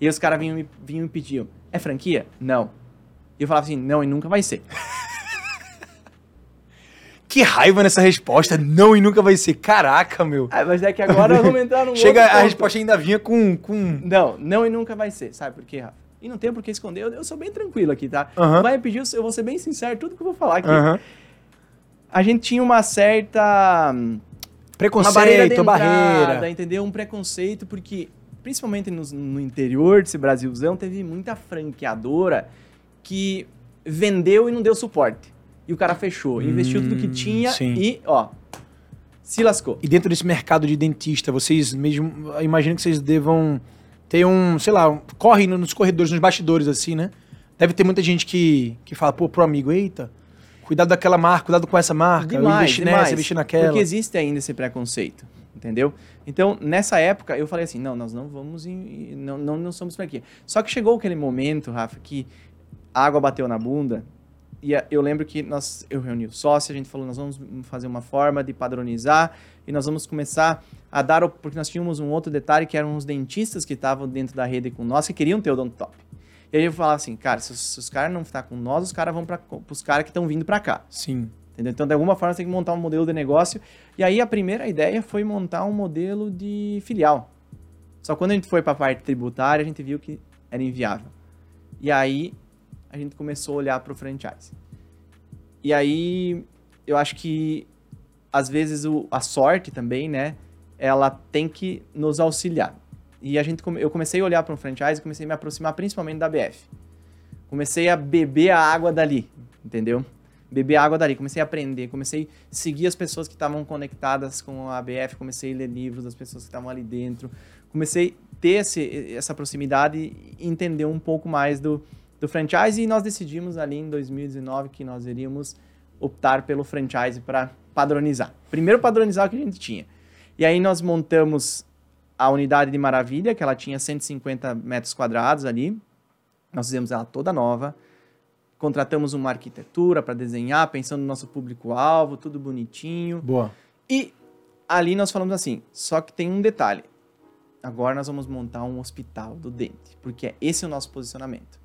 E os caras vinham, vinham me pediam, é franquia? Não. E eu falava assim, não, e nunca vai ser. Que raiva nessa resposta. Não e nunca vai ser. Caraca, meu. Ah, mas é que agora vamos entrar num Chega, a resposta ainda vinha com. com... Não, não e nunca vai ser. Sabe por quê, Rafa? E não tem por que esconder. Eu, eu sou bem tranquilo aqui, tá? Aham. Vai pedir, eu vou ser bem sincero, tudo que eu vou falar aqui. Aham. A gente tinha uma certa... hum, uma Preconceito, barreira de barreira. entendeu? Um preconceito, porque principalmente nos- no, interior desse Brasilzão, teve muita franqueadora que vendeu e não deu suporte. E o cara fechou, investiu tudo que Hum, tinha sim. e, ó, se lascou. E dentro desse mercado de dentista, vocês mesmo. Imagino que vocês devam ter um, sei lá, um, corre nos corredores, nos bastidores, assim, né? Deve ter muita gente que, que fala, pô, pro amigo, eita, cuidado daquela marca, cuidado com essa marca, Demais, demais. nessa, investi naquela. Porque existe ainda esse preconceito, entendeu? Então, nessa época, eu falei assim, não, nós não vamos, em, não, não, não somos para aqui. Só que chegou aquele momento, Rafa, que a água bateu na bunda, e eu lembro que nós, eu reuni o sócio, a gente falou, nós vamos fazer uma forma de padronizar, e nós vamos começar a dar, o- porque nós tínhamos um outro detalhe, que eram os dentistas que estavam dentro da rede com nós, que queriam ter o Don't Top. E aí eu falava assim, cara, se, os- se os caras não estão com nós, os caras vão para os caras que estão vindo para cá. Sim. Entendeu? Então, de alguma forma, você tem que montar um modelo de negócio. E aí, a primeira ideia foi montar um modelo de filial. Só quando a gente foi para a parte tributária, a gente viu que era inviável. E aí, a gente começou a olhar para o franchise. E aí, eu acho que, às vezes, o- a sorte também, né? Ela tem que nos auxiliar. E a gente, eu comecei a olhar para um franchise comecei a me aproximar principalmente da BF. Comecei a beber a água dali, entendeu? Beber a água dali, comecei a aprender, comecei a seguir as pessoas que estavam conectadas com a BF, comecei a ler livros das pessoas que estavam ali dentro, comecei a ter esse, essa proximidade e entender um pouco mais do, do franchise e nós decidimos ali em 2019 que nós iríamos optar pelo franchise para padronizar. Primeiro padronizar o que a gente tinha. E aí nós montamos a unidade de Maravilha, que ela tinha 150 metros quadrados ali. Nós fizemos ela toda nova. Contratamos uma arquitetura para desenhar, pensando no nosso público-alvo, tudo bonitinho. Boa. E ali nós falamos assim, só que tem um detalhe. Agora nós vamos montar um hospital do dente, porque esse é o nosso posicionamento.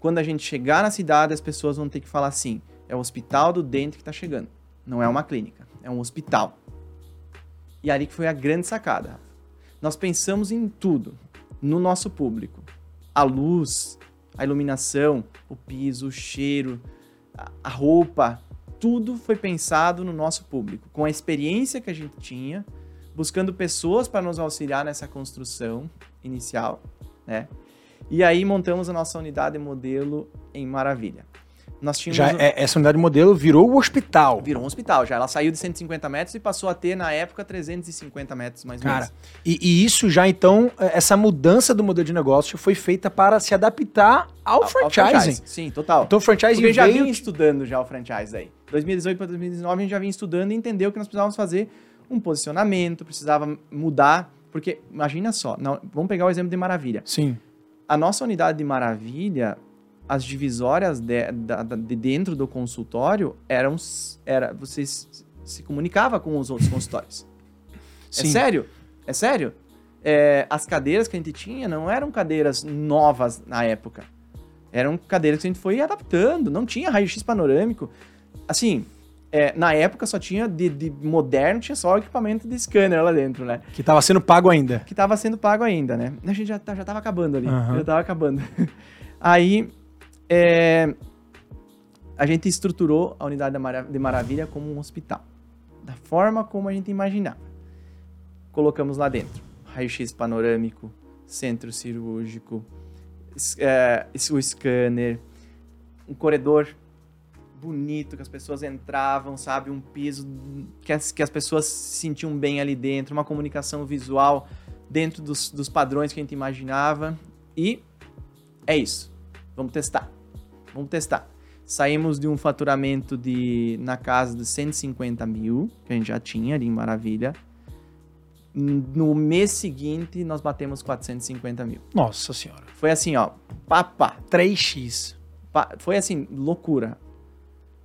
Quando a gente chegar na cidade, as pessoas vão ter que falar assim, é o hospital do dente que está chegando. Não é uma clínica, é um hospital. E ali que foi a grande sacada. Nós pensamos em tudo, no nosso público. A luz, a iluminação, o piso, o cheiro, a roupa, tudo foi pensado no nosso público, com a experiência que a gente tinha, buscando pessoas para nos auxiliar nessa construção inicial, né? E aí montamos a nossa unidade modelo em Maravilha. Nós tínhamos Já um- é- essa unidade modelo virou o hospital. virou um hospital já. Ela saiu de 150 metros e passou a ter na época 350 metros mais ou Cara, menos. e, e isso já então, é, essa mudança do modelo de negócio foi feita para se adaptar ao, Ao- ao franchising. franchise. Sim, total. Então o franchising Porque já veio... vinha estudando já o franchise aí. 2018 para 2019 a gente já vinha estudando e entendeu que nós precisávamos fazer um posicionamento, precisava mudar, porque imagina só, não- vamos pegar o exemplo de Maravilha. Sim, A nossa unidade de Maravilha, as divisórias de, da- de dentro do consultório eram era você se comunicava com os outros consultórios. sim. É sério? É sério? É, as cadeiras que a gente tinha não eram cadeiras novas na época. Eram cadeiras que a gente foi adaptando. Não tinha raio-x panorâmico. Assim, é, na época só tinha de, de moderno, tinha só o equipamento de scanner lá dentro, né? Que estava sendo pago ainda. Que tava sendo pago ainda, né? A gente já, tá- já tava acabando ali. Aham. Já tava acabando. Aí, é, a gente estruturou a unidade da de Maravilha como um hospital. Da forma como a gente imaginava. Colocamos lá dentro raio-x panorâmico, centro cirúrgico, é, o scanner, um corredor bonito que as pessoas entravam, sabe? Um piso que as, que as pessoas se sentiam bem ali dentro, uma comunicação visual dentro dos, dos padrões que a gente imaginava. E é isso. Vamos testar. Vamos testar. Saímos de um faturamento de na casa de 150 mil, que a gente já tinha ali em Maravilha. No mês seguinte, nós batemos 450 mil. Nossa senhora. Foi assim, ó, papá. 3x. Pa- Foi assim, loucura.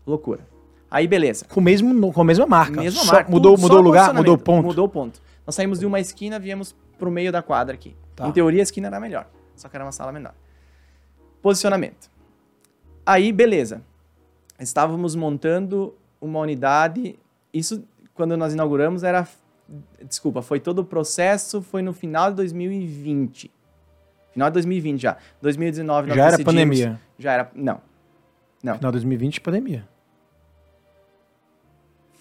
Loucura. Aí, beleza. Com, mesmo, com a mesma marca. Mesma Só marca. Mudou, tudo mudou o lugar? Mudou o ponto? Mudou o ponto. Nós saímos de uma esquina, viemos pro meio da quadra aqui. Tá. Em teoria, a esquina era melhor. Só que era uma sala menor. Posicionamento. Aí, beleza. Estávamos montando uma unidade. Isso, quando nós inauguramos, era. Desculpa, foi todo o processo, foi no final de 2020. Final de 2020 já. 2019 nós Já era decidimos- pandemia. Já era. Não. Não. Final de 2020, pandemia.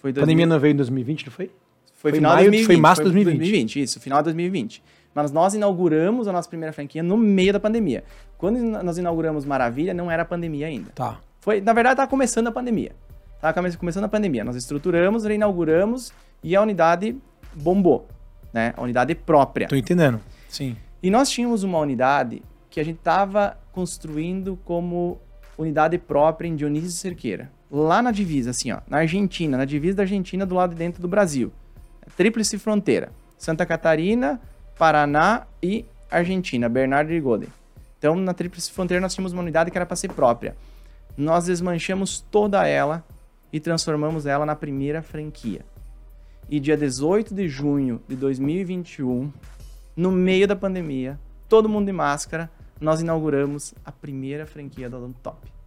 Foi Pandemia não veio em 2020, não foi? Foi, Foi final maio- de 2020. foi março de foi 2020. isso, final de 2020. Mas nós inauguramos a nossa primeira franquia no meio da pandemia. Quando nós inauguramos Maravilha, não era pandemia ainda. Tá. Foi, na verdade, estava começando a pandemia. Estava come- começando a pandemia. Nós estruturamos, reinauguramos e a unidade bombou, né? A unidade própria. Tô entendendo. Sim. E nós tínhamos uma unidade que a gente estava construindo como unidade própria em Dionísio Cerqueira. Lá na divisa, assim, ó, na Argentina, na divisa da Argentina, do lado de dentro do Brasil. Tríplice fronteira. Santa Catarina, Paraná e Argentina, Bernardo de Golden. Então, na Tríplice Fronteira, nós tínhamos uma unidade que era para ser própria. Nós desmanchamos toda ela e transformamos ela na primeira franquia. E dia 18 de junho de 2021, no meio da pandemia, todo mundo de máscara, nós inauguramos a primeira franquia da Odonto Top.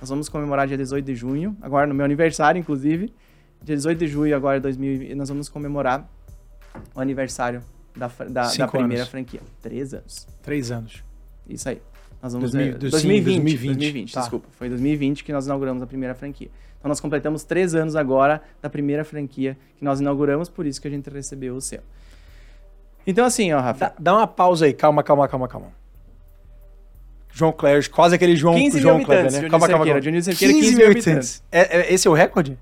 Nós vamos comemorar dia 18 de junho, agora no meu aniversário, inclusive. Dia 18 de junho, agora 2020, nós vamos comemorar o aniversário da, da, da primeira anos. franquia. Três anos. Três anos. Isso aí. Nós vamos 2000, é, sim, 2020, 2020, 2020, tá. desculpa. Foi em 2020 que nós inauguramos a primeira franquia. Então nós completamos três anos agora da primeira franquia que nós inauguramos, por isso que a gente recebeu o selo. Então assim, ó, Rafa, Dá, dá uma pausa aí, calma, calma, calma, calma. João Cléber, quase aquele João, 15 mil João Kleber, né? Dionísio Calma, calma, calma. Dionísio Cerqueira, 15 15 mil habitantes. É, é- esse é o recorde?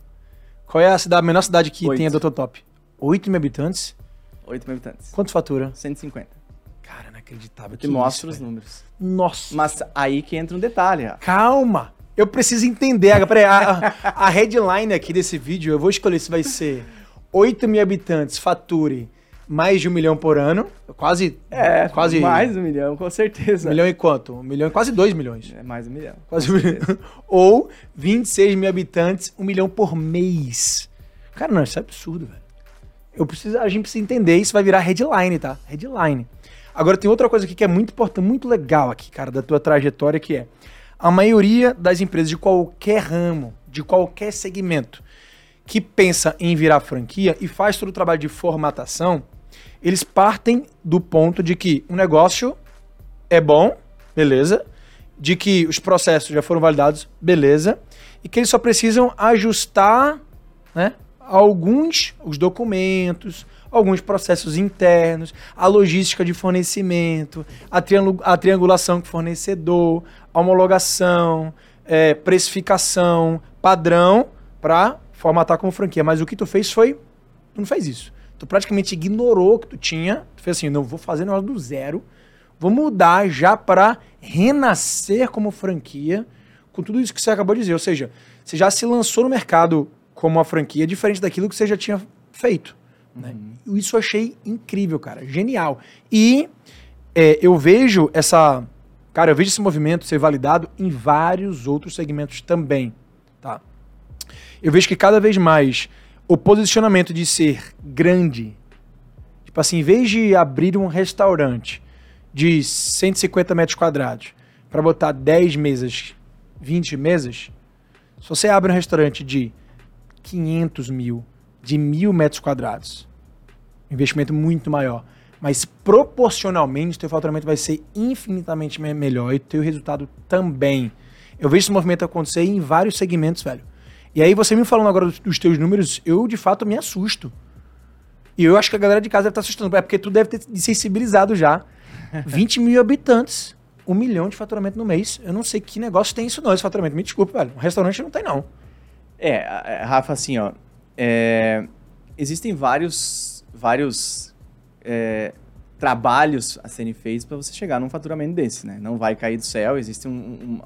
Qual é a, cidade, a menor cidade que Oito. tem a Doutor Top? 8 mil habitantes? 8 mil habitantes. Quanto fatura? 150. Cara, inacreditável. Te isso, os velho. números. Nossa. Mas aí que entra um detalhe, Rafa. Calma. Eu preciso entender. Agora, Peraí, a, a headline aqui desse vídeo, eu vou escolher se vai ser 8 mil habitantes, fature mais de um milhão por ano. Quase. quase. mais de um milhão, com certeza. Um milhão e quanto? Um milhão e quase 2 milhões. É mais um milhão. Quase um milhão. Ou 26 mil habitantes, um milhão por mês. Cara, não, isso é absurdo, velho. Eu preciso, a gente precisa entender, isso vai virar headline, tá? Headline. Agora tem outra coisa aqui que é muito importante, muito legal aqui, cara, da tua trajetória, que é a maioria das empresas de qualquer ramo, de qualquer segmento, que pensa em virar franquia e faz todo o trabalho de formatação, eles partem do ponto de que o negócio é bom, beleza, de que os processos já foram validados, beleza, e que eles só precisam ajustar, né, alguns os documentos, alguns processos internos, a logística de fornecimento, a, a triangulação com fornecedor, a homologação, é, precificação, padrão para formatar como franquia. Mas o que tu fez foi, tu não fez isso. Tu praticamente ignorou o que tu tinha. Tu fez assim, não vou fazer negócio do zero, vou mudar já para renascer como franquia com tudo isso que você acabou de dizer. Ou seja, você já se lançou no mercado como uma franquia diferente daquilo que você já tinha feito. né? Isso eu achei incrível, cara. Genial. E é, eu vejo essa. Cara, eu vejo esse movimento ser validado em vários outros segmentos também. Eu vejo que cada vez mais o posicionamento de ser grande, tipo assim, em vez de abrir um restaurante de 150 metros quadrados para botar 10 mesas, 20 mesas, se você abre um restaurante de 500 mil, de mil metros quadrados, investimento muito maior, mas proporcionalmente teu faturamento vai ser infinitamente me- melhor e teu resultado também. Eu vejo esse movimento acontecer em vários segmentos, velho. E aí você me falando agora dos, teus números, eu de fato me assusto. E eu acho que a galera de casa deve estar assustando, é porque tu deve ter se sensibilizado já. 20 mil habitantes, um milhão de faturamento no mês. Eu não sei que negócio tem isso não, esse faturamento. Me desculpe, velho. Um restaurante não tem não. É, a- Rafa, assim, ó. é, existem vários, vários é, trabalhos a serem feitos para você chegar num faturamento desse, né? Não vai cair do céu, existe um-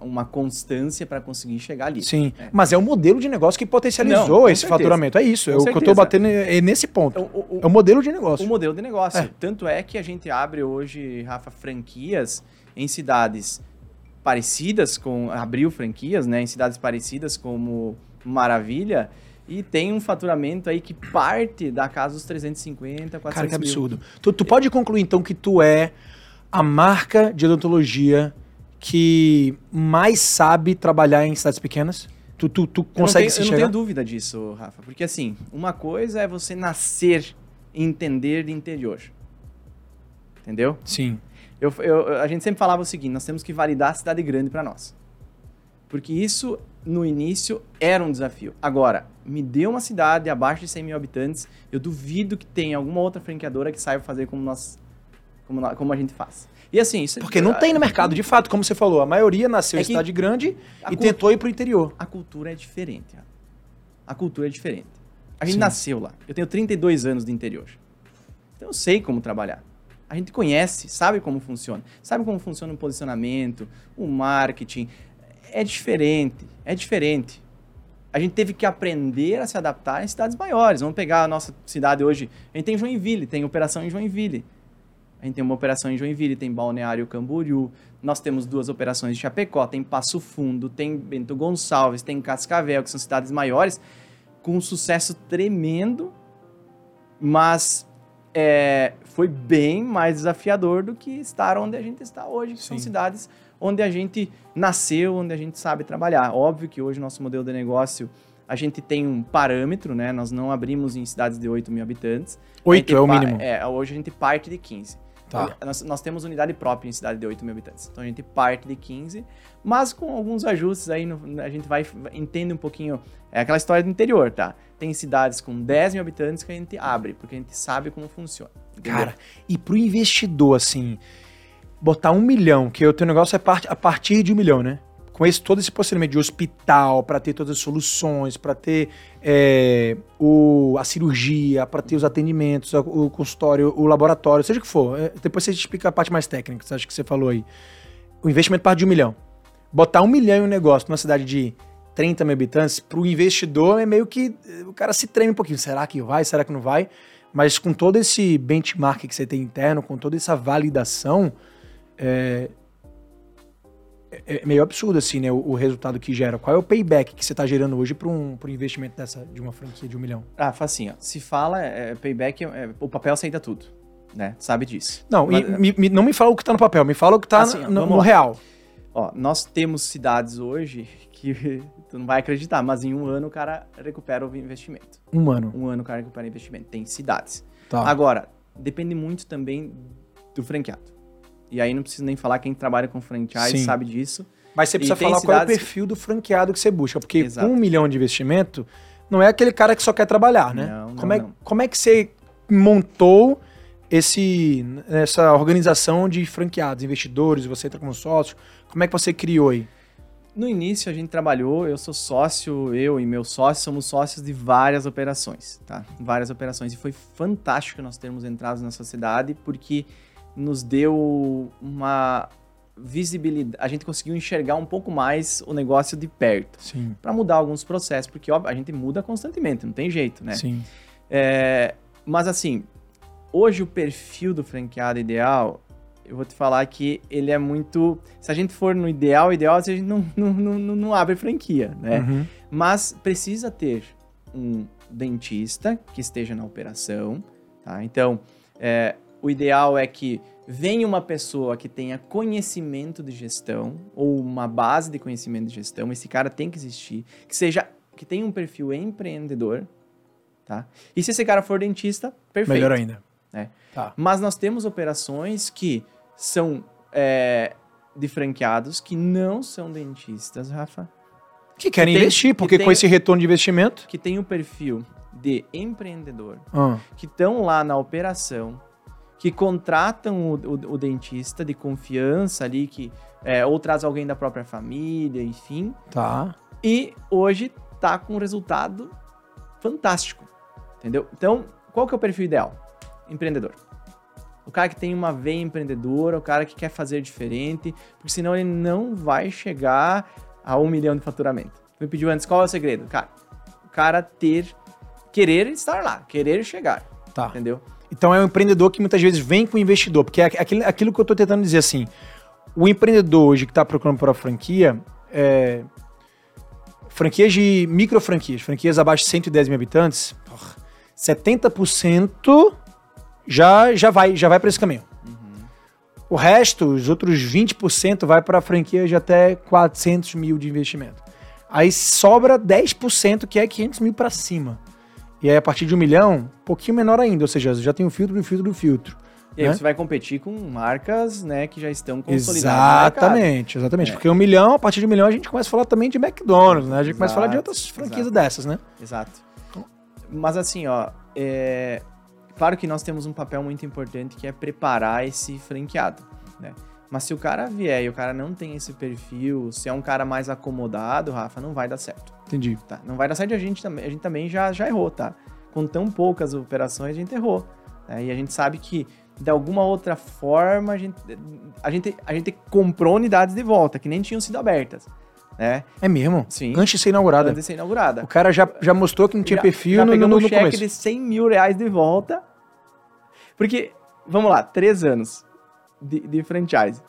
um- uma constância para conseguir chegar ali. Sim, É. mas é o modelo de negócio que potencializou Não, esse certeza. faturamento. É isso. Com é o que eu certeza. batendo é nesse ponto. Então, o- o- é o modelo de o negócio. modelo de negócio. É. Tanto é que a gente abre hoje, Rafa, franquias em cidades parecidas com. abriu franquias, né? Em cidades parecidas como Maravilha. E tem um faturamento aí que parte da casa dos 350, 400 Cara, que mil. absurdo. Tu, tu pode concluir então que tu é a marca de odontologia que mais sabe trabalhar em cidades pequenas? Tu, tu, tu Eu consegue tenho- se Eu não chegar? tenho dúvida disso, Rafa. Porque assim, uma coisa é você nascer e entender de interior. Entendeu? Sim. Eu, eu- a gente sempre falava o seguinte: nós temos que validar a cidade grande para nós. Porque isso, no início, era um desafio. Agora, me dê uma cidade abaixo de 100 mil habitantes, eu duvido que tenha alguma outra franqueadora que saiba fazer como nós. Como, nó- como a gente faz. E assim, isso Porque não tem no mercado, de fato, como você falou. A maioria nasceu É em cidade grande e tentou ir pro interior. a cultura é diferente. A cultura é diferente. A gente Sim. nasceu lá. Eu tenho 32 anos de interior. Então eu sei como trabalhar. A gente conhece, sabe como funciona. Sabe como funciona o posicionamento, o marketing. É diferente. É diferente. A gente teve que aprender a se adaptar em cidades maiores. Vamos pegar a nossa cidade hoje. A gente tem Joinville, tem operação em Joinville. A gente tem uma operação em Joinville, tem Balneário Camboriú. Nós temos duas operações em Chapecó, tem Passo Fundo, tem Bento Gonçalves, tem Cascavel, que são cidades maiores, com um sucesso tremendo, mas é, foi bem mais desafiador do que estar onde a gente está hoje, que são Sim. cidades onde a gente nasceu, onde a gente sabe trabalhar. Óbvio que hoje nosso modelo de negócio, a gente tem um parâmetro, né? Nós não abrimos em cidades de 8 mil habitantes. A 8 gente é o mínimo. É, hoje a gente parte de 15. Tá. Nós, nós temos unidade própria em cidade de 8 mil habitantes. Então a gente parte de 15, mas com alguns ajustes aí no- a gente vai entende um pouquinho. É aquela história do interior, tá? Tem cidades com 10 mil habitantes que a gente abre, porque a gente sabe como funciona. entendeu? Cara, e pro investidor, assim, botar um milhão, que o teu negócio é a partir de um milhão, né? Com esse, todo esse procedimento de hospital, para ter todas as soluções, para ter é, o, a cirurgia, para ter os atendimentos, o, o consultório, o laboratório, seja o que for. É, depois você explica a parte mais técnica, acha que você falou aí. O investimento parte de um milhão. Botar um milhão em um negócio numa cidade de 30 mil habitantes, pro investidor é meio que. O cara se treme um pouquinho. Será que vai? Será que não vai? Mas com todo esse benchmark que você tem interno, com toda essa validação, é, é meio absurdo assim, né? O, o resultado que gera. Qual é o payback que você está gerando hoje para um, pra um investimento dessa, de uma franquia de um milhão? Ah, faz assim. Se fala, é, payback, é, o papel aceita tudo, né? Sabe disso. Não, Mas- e me- me- não me fala o que está no papel, me fala o que está Assim, no, no real. Ó, nós temos cidades hoje que tu não vai acreditar, mas em um ano o cara recupera o investimento. Um ano. Um ano o cara recupera o investimento. Tem cidades. Tá. Agora, depende muito também do franqueado. E aí não preciso nem falar, quem trabalha com franchise Sim. sabe disso. Mas você E precisa tem falar qual é o perfil do franqueado que você busca. Porque Exato. um milhão de investimento, não é aquele cara que só quer trabalhar, né? Não, não, como, é, não. como é que você montou esse, essa organização de franqueados, investidores, você entra como sócio? Como é que você criou aí? No início a gente trabalhou, eu sou sócio, eu e meu sócio somos sócios de várias operações, tá? Várias operações. E foi fantástico nós termos entrado na sociedade porque nos deu uma visibilidade, a gente conseguiu enxergar um pouco mais o negócio de perto. Sim, Para mudar alguns processos, porque óbvio, a gente muda constantemente, não tem jeito, né? sim. É, mas assim, hoje o perfil do franqueado ideal, eu vou te falar que ele é muito. Se a gente for no ideal, ideal, a gente não, não, não, não- abre franquia, né? Uhum. Mas precisa ter um dentista que esteja na operação, tá? Então, é, o ideal é que venha uma pessoa que tenha conhecimento de gestão ou uma base de conhecimento de gestão. Esse cara tem que existir, que seja que tenha um perfil empreendedor, tá? E se esse cara for dentista, perfeito. Melhor ainda. É. Tá. Mas nós temos operações que são é, de franqueados que não são dentistas, Rafa. Que querem tem- investir, que porque tem- com esse retorno de investimento. que tem o perfil de empreendedor, Ah, que estão lá na operação, que contratam o, o- o dentista de confiança ali, que é, ou traz alguém da própria família, enfim, tá. e hoje tá com um resultado fantástico, entendeu? Então, qual que é o perfil ideal? Empreendedor. O cara que tem uma veia empreendedora, o cara que quer fazer diferente, porque senão ele não vai chegar a um milhão de faturamento. Me pediu antes, qual é o segredo? Cara, o cara ter, querer estar lá, querer chegar, Tá. entendeu? Então é um empreendedor que muitas vezes vem com o investidor, porque é aquilo, aquilo que eu tô tentando dizer assim, o empreendedor hoje que está procurando por uma franquia, é, franquias de micro franquias, franquias abaixo de 110 mil habitantes, porra, 70% já, já vai, já vai para esse caminho. O resto, os outros 20% vai para franquias de até 400 mil de investimento. Aí sobra 10% que é 500 mil para cima. E aí, a partir de um milhão, um pouquinho menor ainda. Ou seja, já tem o filtro do filtro do filtro. E aí né? você vai competir com marcas, né, que já estão consolidadas. Exatamente, exatamente. É. Porque um milhão, a partir de um milhão, a gente começa a falar também de McDonald's, né? A gente começa a falar de Exato, outras franquias exato. dessas, né? Exato. Mas assim, ó, é... claro que nós temos um papel muito importante que é preparar esse franqueado, né? Mas se o cara vier e o cara não tem esse perfil, se é um cara mais acomodado, Rafa, não vai dar certo, Entendi. tá? Não vai dar certo e a gente também, a gente também já, já errou, tá? Com tão poucas operações, a gente errou. né? E a gente sabe que, de alguma outra forma, a gente, a gente, a gente comprou unidades de volta, que nem tinham sido abertas, né? É mesmo? Sim. Antes de ser inaugurada. Antes de ser inaugurada. O cara já, já mostrou que não tinha Já- perfil já no, no, no um cheque começo. de 100 mil reais de volta. Porque, vamos lá, três anos de, de franchise.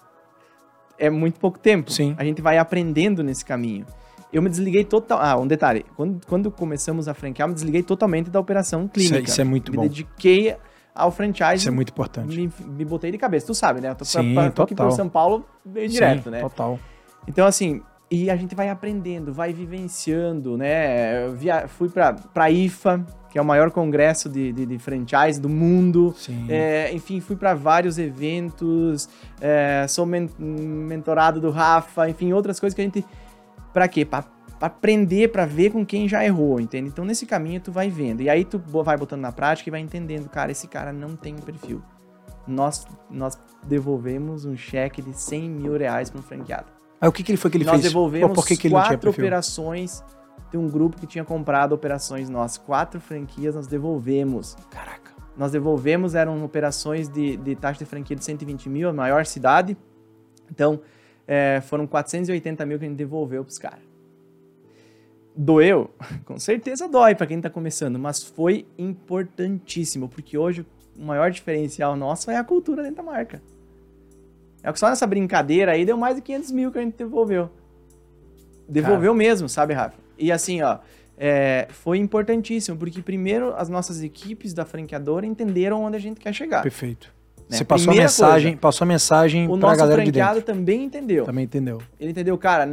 É muito pouco tempo. Sim. A gente vai aprendendo nesse caminho. Eu me desliguei total. Ah, um detalhe. Quando, quando começamos a franquear, eu me desliguei totalmente da operação clínica. Isso é- isso é muito me bom. dediquei ao franchise. Isso é muito importante. Me, me botei de cabeça, tu sabe, né? Eu tô, Sim, pra, tô aqui São Paulo bem direto, Sim, né? Total. Então, assim, e a gente vai aprendendo, vai vivenciando, né? Eu via, fui pra, pra IFA, que é o maior congresso de, de, de franchise do mundo. É, enfim, fui para vários eventos, é, sou men- mentorado do Rafa, enfim, outras coisas que a gente. Pra quê? Pra aprender, pra ver com quem já errou, entende? Então, nesse caminho, tu vai vendo. E aí, tu vai botando na prática e vai entendendo, cara, esse cara não tem perfil. Nós, nós devolvemos um cheque de 100 mil reais para um franqueado. Aí o que, que ele foi que ele nós fez? devolvemos Pô, que, que quatro operações de um grupo que tinha comprado operações nossas. Quatro franquias nós devolvemos. Caraca. Nós devolvemos, eram operações de, de taxa de franquia de 120 mil, a maior cidade. Então, é, foram 480 mil que a gente devolveu pros caras. Doeu? Com certeza dói para quem tá começando, mas foi importantíssimo, porque hoje o maior diferencial nosso é a cultura dentro da marca. É que só nessa brincadeira aí deu mais de 500 mil que a gente devolveu. Devolveu mesmo, sabe, Rafa? E assim, ó, é, foi importantíssimo, porque primeiro as nossas equipes da franqueadora entenderam onde a gente quer chegar. Perfeito. Né? Você passou a mensagem, coisa, passou a mensagem O pra nosso galera de franqueado dentro. também entendeu. Também entendeu. Ele entendeu, cara,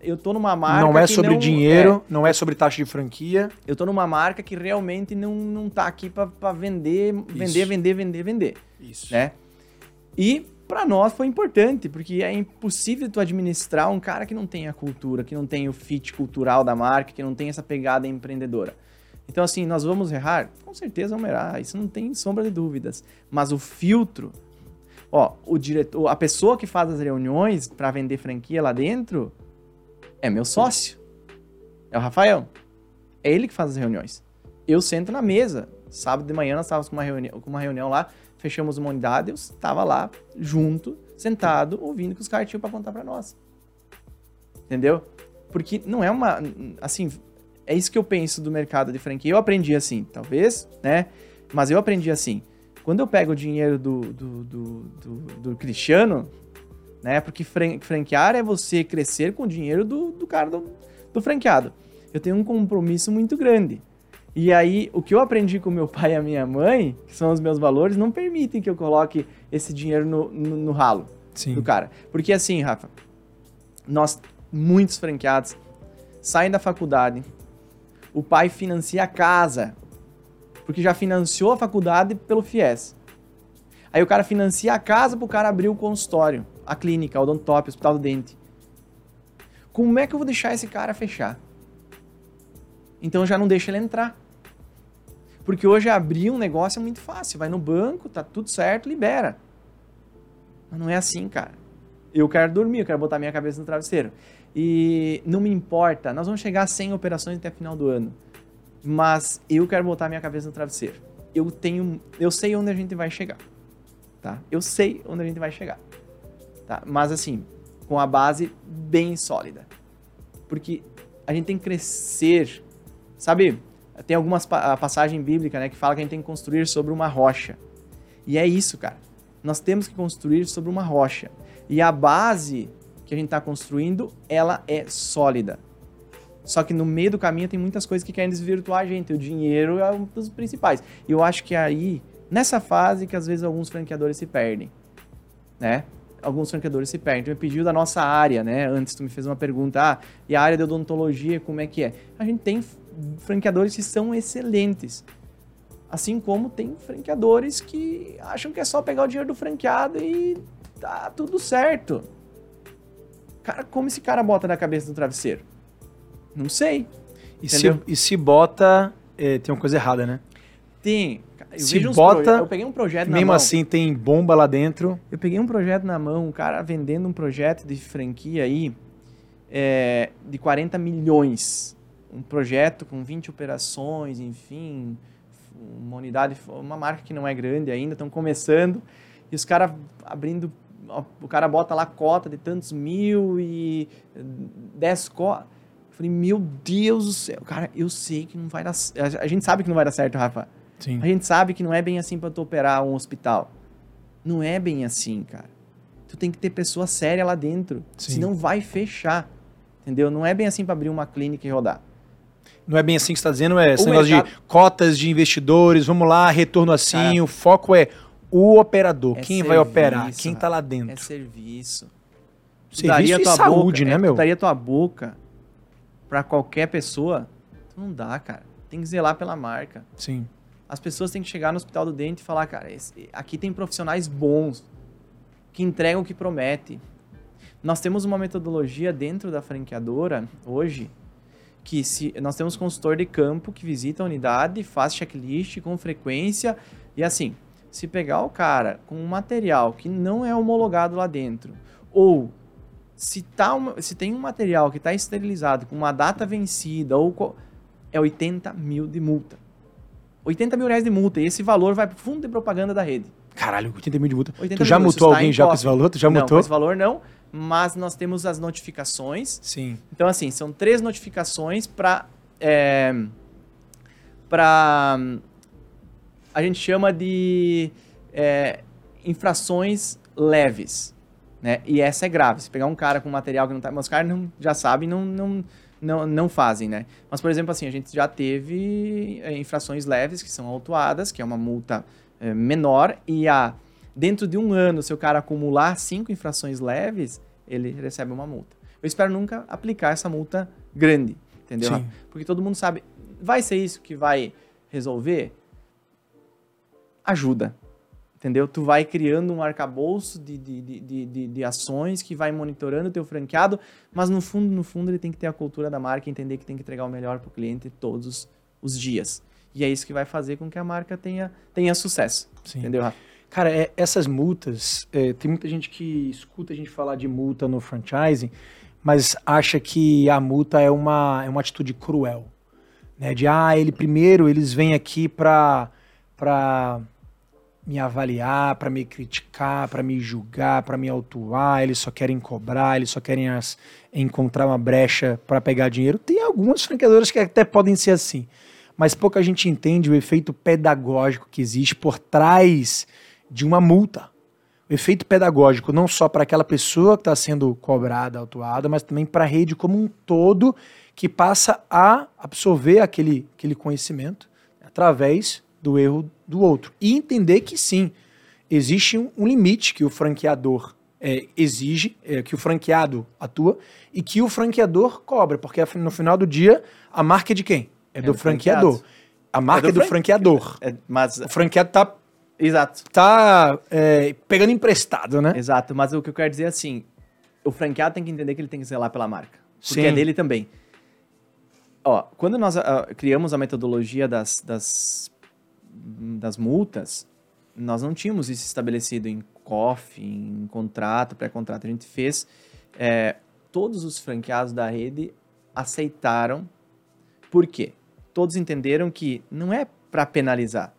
eu tô numa marca não é sobre não- dinheiro, não é sobre taxa de franquia. é, eu tô numa marca que realmente não, não tá aqui pra pra vender, vender, vender, vender, vender. Isso. né? E para nós foi importante, porque é impossível tu administrar um cara que não tem a cultura, que não tem o fit cultural da marca, que não tem essa pegada empreendedora. Então, assim, nós vamos errar? Com certeza vamos errar, isso não tem sombra de dúvidas. Mas o filtro, ó, o diretor, a pessoa que faz as reuniões para vender franquia lá dentro é meu sócio. É o Rafael. É ele que faz as reuniões. Eu sento na mesa. Sábado de manhã nós estávamos com uma reunião, com uma reunião lá, fechamos uma unidade, eu estava lá, junto, sentado, ouvindo o que os caras tinham para contar para nós. Entendeu? Porque não é uma. Assim, é isso que eu penso do mercado de franquia. Eu aprendi assim, talvez, né? Mas eu aprendi assim. Quando eu pego o dinheiro do, do, do, do, do Cristiano, né? Porque fran- franquear é você crescer com o dinheiro do, do cara do, do franqueado. Eu tenho um compromisso muito grande. E aí, o que eu aprendi com meu pai e a minha mãe, que são os meus valores, não permitem que eu coloque esse dinheiro no, no, no ralo Sim. do cara. Porque assim, Rafa, nós, muitos franqueados, saem da faculdade, o pai financia a casa, porque já financiou a faculdade pelo FIES. Aí o cara financia a casa pro cara abrir o consultório, a clínica, o odontop, o hospital do dente. Como é que eu vou deixar esse cara fechar? Então já não deixo ele entrar. Porque hoje abrir um negócio é muito fácil. Vai no banco, tá tudo certo, libera. Mas não é assim, cara. Eu quero dormir, eu quero botar minha cabeça no travesseiro. E não me importa, nós vamos chegar a 100 operações até final do ano. Mas eu quero botar minha cabeça no travesseiro. Eu tenho, eu sei onde a gente vai chegar. Tá? Eu sei onde a gente vai chegar. Tá? Mas assim, com a base bem sólida. Porque a gente tem que crescer. Sabe, tem algumas pa passagem bíblica, né, que fala que a gente tem que construir sobre uma rocha. E é isso, cara. Nós temos que construir sobre uma rocha. E a base que a gente está construindo, ela é sólida. Só que no meio do caminho tem muitas coisas que querem desvirtuar a gente. O dinheiro é um dos principais. E eu acho que aí, nessa fase, que às vezes alguns franqueadores se perdem. Né? Alguns franqueadores se perdem. Tu me pediu da nossa área, né? Antes tu me fez uma pergunta. Ah, e a área de odontologia, como é que é? A gente tem franqueadores que são excelentes. Assim como tem franqueadores que acham que é só pegar o dinheiro do franqueado e tá tudo certo. Cara, como esse cara bota na cabeça do travesseiro? Não sei. E se, e se bota, é, tem uma coisa errada, né? Tem. Eu Se bota- Eu peguei um projeto Mesmo assim, tem bomba lá dentro. Eu peguei um projeto na mão, um cara vendendo um projeto de franquia aí é, de 40 milhões. Um projeto com 20 operações, enfim, uma unidade, uma marca que não é grande ainda, estão começando. E os caras abrindo. O cara bota lá cota de tantos mil e 10 cotas. Eu falei, meu Deus do céu. Cara, eu sei que não vai dar. A gente sabe que não vai dar certo, Rafa. Sim. A gente sabe que não é bem assim para tu operar um hospital. Não é bem assim, cara. Tu tem que ter pessoa séria lá dentro. Sim. Senão vai fechar. Entendeu? Não é bem assim para abrir uma clínica e rodar. Não é bem assim que você está dizendo, é esse O negócio mercado- de cotas de investidores, vamos lá, retorno assim, o foco é o operador, é quem vai serviço, operar, quem rapaz. tá lá É dentro. serviço. Tu Serviço daria e tua saúde, boca, né, é, meu? daria tua boca pra qualquer pessoa? Não dá, cara. Tem que zelar pela marca. Sim. As pessoas têm que chegar no hospital do dente e falar, cara, esse- aqui tem profissionais bons que entregam o que promete. Nós temos uma metodologia dentro da franqueadora hoje que se nós temos consultor de campo que visita a unidade, faz checklist com frequência e assim, se pegar o cara com um material que não é homologado lá dentro ou se, tá uma- se tem um material que está esterilizado com uma data vencida ou é 80 mil de multa. 80 mil reais de multa. E esse valor vai pro fundo de propaganda da rede. Caralho, 80 mil de multa. 80 Tu já mutou está alguém já com esse valor? Tu já não, mutou? com esse valor não, mas nós temos as notificações. Sim. Então, assim, são três notificações para. É, para. A gente chama de é, infrações leves. Né? E essa é grave. Se pegar um cara com material que não tá. Mas os caras não, já sabem não, não, não, não fazem, né? Mas, por exemplo, assim, a gente já teve é, infrações leves que são autuadas, que é uma multa menor, e a, dentro de um ano, se o cara acumular cinco infrações leves, ele recebe uma multa. Eu espero nunca aplicar essa multa grande, entendeu? Sim. Porque todo mundo sabe, vai ser isso que vai resolver? Ajuda, entendeu? Tu vai criando um arcabouço de, de, de, de, de- ações que vai monitorando o teu franqueado, mas no fundo, no fundo, ele tem que ter a cultura da marca e entender que tem que entregar o melhor para o cliente todos os, os dias. E é isso que vai fazer com que a marca tenha, tenha sucesso, Sim. entendeu, Rafa? Cara, é- essas multas, é, tem muita gente que escuta a gente falar de multa no franchising, mas acha que a multa é uma, é uma atitude cruel. Né? De, ah, ele primeiro, eles vêm aqui pra me avaliar, pra me criticar, pra me julgar, pra me autuar, eles só querem cobrar, eles só querem as- encontrar uma brecha pra pegar dinheiro. Tem algumas franqueadoras que até podem ser assim, mas pouca gente entende o efeito pedagógico que existe por trás de uma multa. O efeito pedagógico não só para aquela pessoa que está sendo cobrada, autuada, mas também para a rede como um todo que passa a absorver aquele, aquele conhecimento através do erro do outro. E entender que sim, existe um, limite que o franqueador é, exige, é, que o franqueado atua e que o franqueador cobra, porque no final do dia a marca é de quem? É, do, do franqueador. franqueado. A marca É é do do, fran- franqueador. É, mas, O franqueado tá, exato. tá é, pegando emprestado, né? Exato, mas o que eu quero dizer é assim, o franqueado tem que entender que ele tem que zelar pela marca. Porque Sim. é dele também. Ó, quando nós ah, criamos a metodologia das, das, das multas, nós não tínhamos isso estabelecido em COF, em contrato, pré-contrato. A gente fez... é, todos os franqueados da rede aceitaram. Por quê? Todos entenderam que não é para penalizar.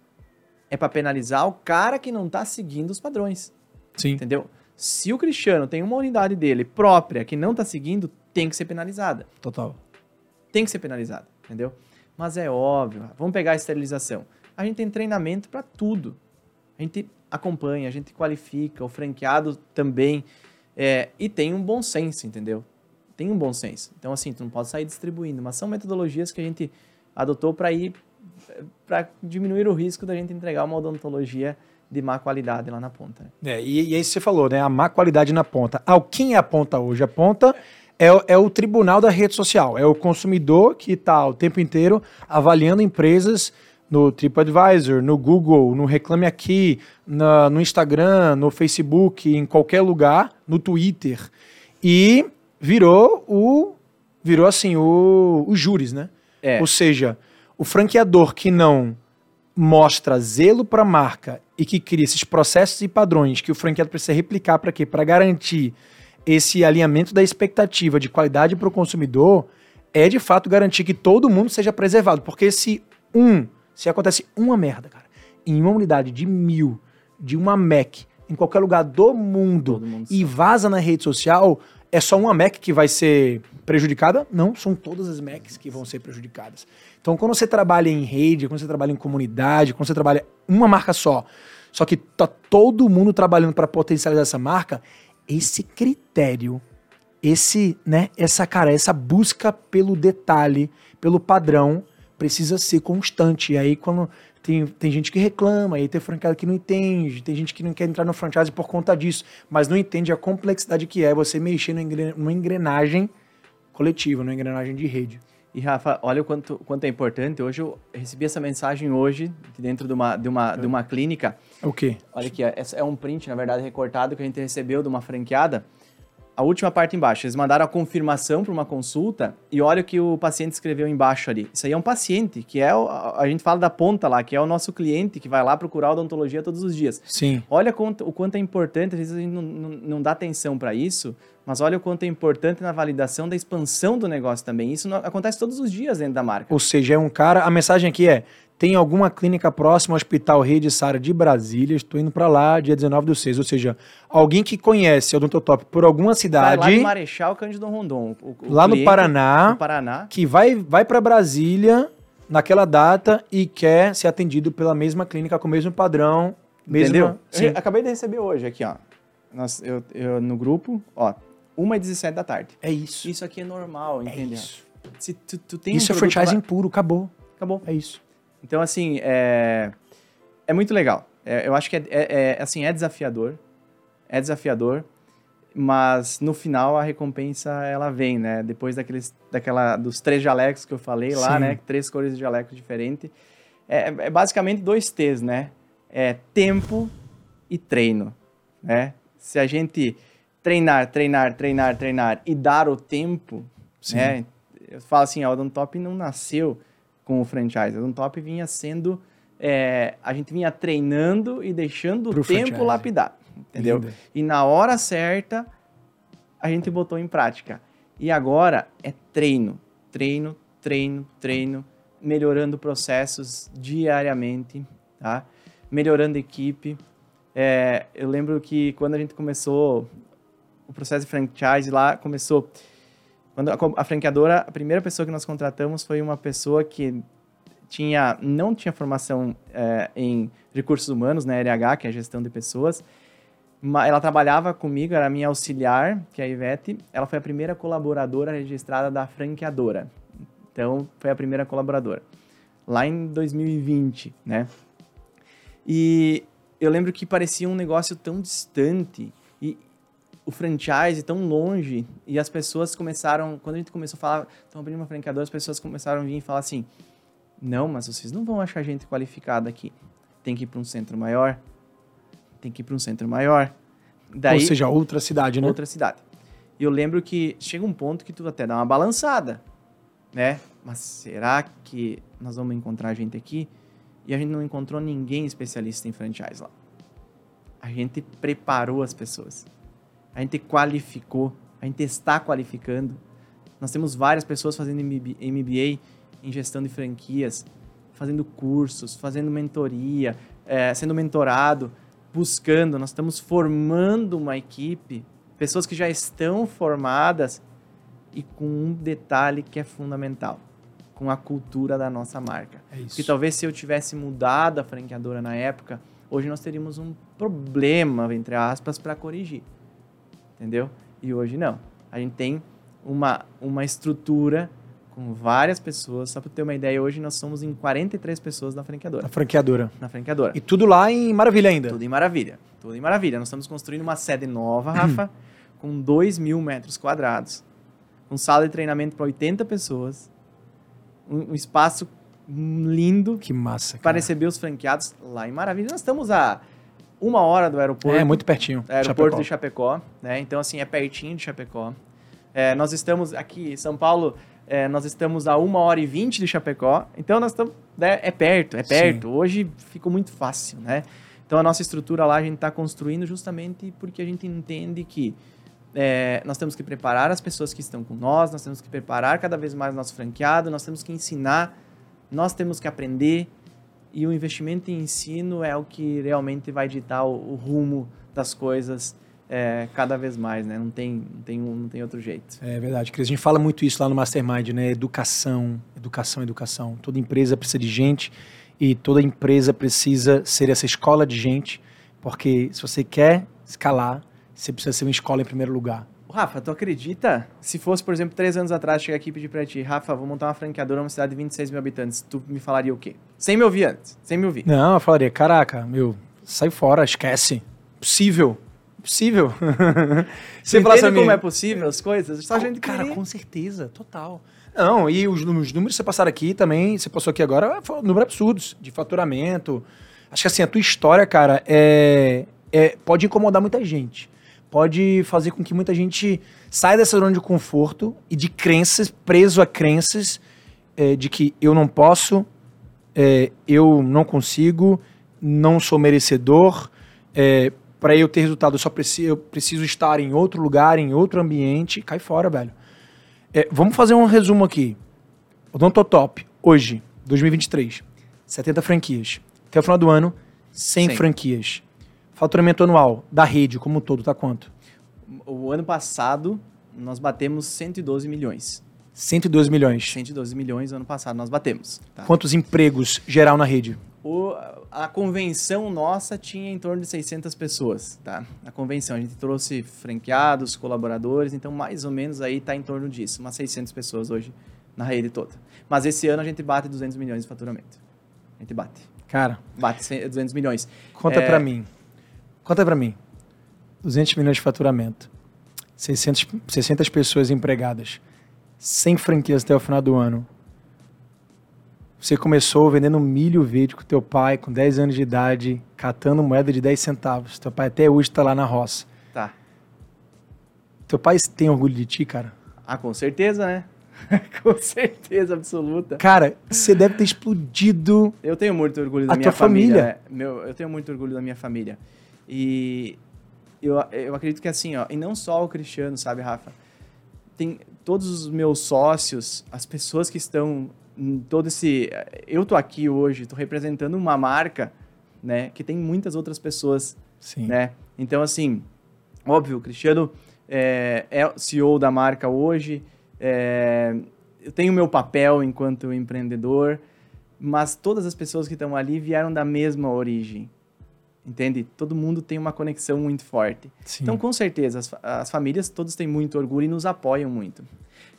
É para penalizar o cara que não está seguindo os padrões. Sim. Entendeu? Se o Cristiano tem uma unidade dele própria que não tá seguindo, tem que ser penalizada. Total. Tem que ser penalizada, entendeu? Mas é óbvio. Vamos pegar a esterilização. A gente tem treinamento para tudo. A gente acompanha, a gente qualifica, o franqueado também. é, e tem um bom senso, entendeu? Tem um bom senso. Então, assim, tu não pode sair distribuindo, mas são metodologias que a gente adotou para ir para diminuir o risco da gente entregar uma odontologia de má qualidade lá na ponta. né? É, e, e aí você falou, né? A má qualidade na ponta. Ah, quem é a ponta hoje? A ponta é, o- é o tribunal da rede social. É o consumidor que está o tempo inteiro avaliando empresas no TripAdvisor, no Google, no Reclame Aqui, na- no Instagram, no Facebook, em qualquer lugar, no Twitter. E virou o. Virou assim, o, os júris, né? É. Ou seja, o franqueador que não mostra zelo para a marca e que cria esses processos e padrões que o franqueado precisa replicar para quê? Para garantir esse alinhamento da expectativa de qualidade para o consumidor, é de fato garantir que todo mundo seja preservado. Porque se um, se acontece uma merda, cara, em uma unidade de mil, de uma Mac, em qualquer lugar do mundo, mundo e vaza na rede social, é só uma Mac que vai ser prejudicada? Não, são todas as Macs que vão ser prejudicadas. Então, quando você trabalha em rede, quando você trabalha em comunidade, quando você trabalha uma marca só, só que tá todo mundo trabalhando para potencializar essa marca, esse critério, esse, né, essa cara, essa busca pelo detalhe, pelo padrão, precisa ser constante. E aí, quando tem, tem gente que reclama, aí tem franqueado que não entende, tem gente que não quer entrar no franchise por conta disso, mas não entende a complexidade que é você mexer numa engrenagem coletiva, numa engrenagem de rede. E Rafa, olha o quanto, quanto é importante. Hoje eu recebi essa mensagem hoje, dentro de uma, de uma, de uma clínica. O quê? Olha aqui, é um print, na verdade, recortado que a gente recebeu de uma franqueada a última parte embaixo. Eles mandaram a confirmação para uma consulta e olha o que o paciente escreveu embaixo ali. Isso aí é um paciente, que é, o, a gente fala da ponta lá, que é o nosso cliente que vai lá procurar odontologia todos os dias. Sim. Olha o quanto é importante, às vezes a gente não, não, não dá atenção para isso, mas olha o quanto é importante na validação da expansão do negócio também. Isso não, acontece todos os dias dentro da marca. Ou seja, é um cara. A mensagem aqui é: tem alguma clínica próxima ao Hospital Rede Sara de Brasília, estou indo para lá dia 19 do 6. Ou seja, alguém que conhece o Odontotop por alguma cidade. Vai lá no Marechal Cândido Rondon. O, o lá no Paraná, no Paraná. Que vai, vai para Brasília naquela data e quer ser atendido pela mesma clínica com o mesmo padrão. Entendeu? Sim. acabei de receber hoje aqui, ó. Nós, eu, eu, no grupo, ó, 1h17 da tarde. É isso. Isso aqui é normal, é entendeu? Isso, Se tu, tu tem isso um é franchising lá... puro, acabou. Acabou. É isso. Então, assim, é, é muito legal. É, eu acho que é, é, é, assim, é desafiador. É desafiador. Mas no final a recompensa ela vem, né? Depois daqueles, daquela, dos três jalecos que eu falei lá, Sim. né? Três cores de jalecos diferentes. É, é basicamente dois T's, né? É tempo e treino, né? Se a gente treinar, treinar, treinar, treinar e dar o tempo, Sim. né? Eu falo assim, a Odontop não nasceu com o franchise. A Top vinha sendo. É, a gente vinha treinando e deixando Pro o tempo franchise. lapidar. Entendeu? Linda. E na hora certa, a gente botou em prática. E agora é treino. Treino, treino, treino. Melhorando processos diariamente, tá? Melhorando equipe. É, eu lembro que quando a gente começou o processo de franchise lá, começou quando a, a franqueadora, a primeira pessoa que nós contratamos foi uma pessoa que tinha, não tinha formação é, em recursos humanos, né, RH, que é gestão de pessoas. Ela trabalhava comigo, era minha auxiliar, que é a Ivete. Ela foi a primeira colaboradora registrada da franqueadora. Então, foi a primeira colaboradora. Lá em 2020, né? E eu lembro que parecia um negócio tão distante. O franchise tão longe e as pessoas começaram, quando a gente começou a falar, estão abrindo uma franqueadora, as pessoas começaram a vir e falar assim: não, mas vocês não vão achar gente qualificada aqui. Tem que ir para um centro maior. Tem que ir para um centro maior. Daí, Ou seja, outra cidade, né? Outra cidade. E eu lembro que chega um ponto que tu até dá uma balançada, né? Mas será que nós vamos encontrar gente aqui? E a gente não encontrou ninguém especialista em franchise lá. A gente preparou as pessoas a gente qualificou, a gente está qualificando. Nós temos várias pessoas fazendo MBA em gestão de franquias, fazendo cursos, fazendo mentoria, é, sendo mentorado, buscando. Nós estamos formando uma equipe, pessoas que já estão formadas e com um detalhe que é fundamental, com a cultura da nossa marca. É isso. Que talvez se eu tivesse mudado a franqueadora na época, hoje nós teríamos um problema, entre aspas, para corrigir entendeu? E hoje não. A gente tem uma, uma estrutura com várias pessoas. Só para ter uma ideia, hoje nós somos em 43 pessoas na franqueadora. Na franqueadora. Na franqueadora. E tudo lá em Maravilha ainda? Tudo em Maravilha. Tudo em Maravilha. Nós estamos construindo uma sede nova, Rafa, com 2 mil metros quadrados, com sala de treinamento para 80 pessoas, um, um, espaço lindo. Que massa, Para receber os franqueados lá em Maravilha. Nós estamos a uma hora do aeroporto. É, muito pertinho. Aeroporto Chapecó. de Chapecó, né? Então, assim, é pertinho de Chapecó. É, nós estamos aqui em São Paulo, é, nós estamos a uma hora e vinte de Chapecó. Então, nós estamos... Né, é perto, é perto. Sim. Hoje ficou muito fácil, né? Então, a nossa estrutura lá, a gente está construindo justamente porque a gente entende que é, nós temos que preparar as pessoas que estão com nós, nós temos que preparar cada vez mais nosso franqueado, nós temos que ensinar, nós temos que aprender, e o investimento em ensino é o que realmente vai ditar o, o rumo das coisas é, cada vez mais, né? Não tem, não, tem, não tem outro jeito. É verdade, Cris. A gente fala muito isso lá no Mastermind, né? Educação, educação, educação. Toda empresa precisa de gente e toda empresa precisa ser essa escola de gente, porque se você quer escalar, você precisa ser uma escola em primeiro lugar. Rafa, tu acredita? Se fosse, por exemplo, três anos atrás, chegar aqui e pedir pra ti, Rafa, vou montar uma franqueadora numa cidade de 26 mil habitantes, tu me falaria o quê? Sem me ouvir antes, sem me ouvir. Não, eu falaria, caraca, meu, sai fora, esquece. Possível. Possível. Você entende pra como é possível as coisas? Só a gente cara, querer. com certeza, total. Não, e os, os números que você passaram aqui também, você passou aqui agora, foram números absurdos de faturamento. Acho que assim, a tua história, cara, é, é, pode incomodar muita gente. Pode fazer com que muita gente saia dessa zona de conforto e de crenças, preso a crenças é, de que eu não posso, é, eu não consigo, não sou merecedor. É, para eu ter resultado, eu só preciso, eu preciso estar em outro lugar, em outro ambiente. Cai fora, velho. Vamos fazer um resumo aqui. Odontotop, hoje, 2023, 70 franquias. Até o final do ano, 100 Cem. franquias. Faturamento anual da rede como um todo, tá quanto? O ano passado, nós batemos 112 milhões. 112 milhões. 112 milhões no ano passado, nós batemos. tá? Quantos empregos geral na rede? O- a convenção nossa tinha em torno de 600 pessoas, tá? A convenção, a gente trouxe franqueados, colaboradores, então mais ou menos aí tá em torno disso, umas 600 pessoas hoje na rede toda. Mas esse ano a gente bate 200 milhões de faturamento. A gente bate. Cara, Bate 100 200 milhões. conta É. pra mim. Conta pra mim. 200 milhões de faturamento. 600, 600 pessoas empregadas. 100 franquias até o final do ano. Você começou vendendo milho verde com teu pai, com 10 anos de idade, catando moeda de 10 centavos. Teu pai até hoje tá lá na roça. Tá. Teu pai tem orgulho de ti, cara? Ah, com certeza, né? com certeza absoluta. Cara, você deve ter explodido. Eu tenho muito orgulho da minha família. família. Meu, eu tenho muito orgulho da minha família. E eu, eu acredito que assim, ó, e não só o Cristiano, sabe, Rafa? Tem todos os meus sócios, as pessoas que estão em todo esse. Eu tô aqui hoje, tô representando uma marca, né, que tem muitas outras pessoas Sim. né? Então, assim, óbvio, o Cristiano é, é CEO da marca hoje, é, eu tenho meu papel enquanto empreendedor, mas todas as pessoas que estão ali vieram da mesma origem, entende? Todo mundo tem uma conexão muito forte. Sim. Então, com certeza, as, as famílias todos têm muito orgulho e nos apoiam muito.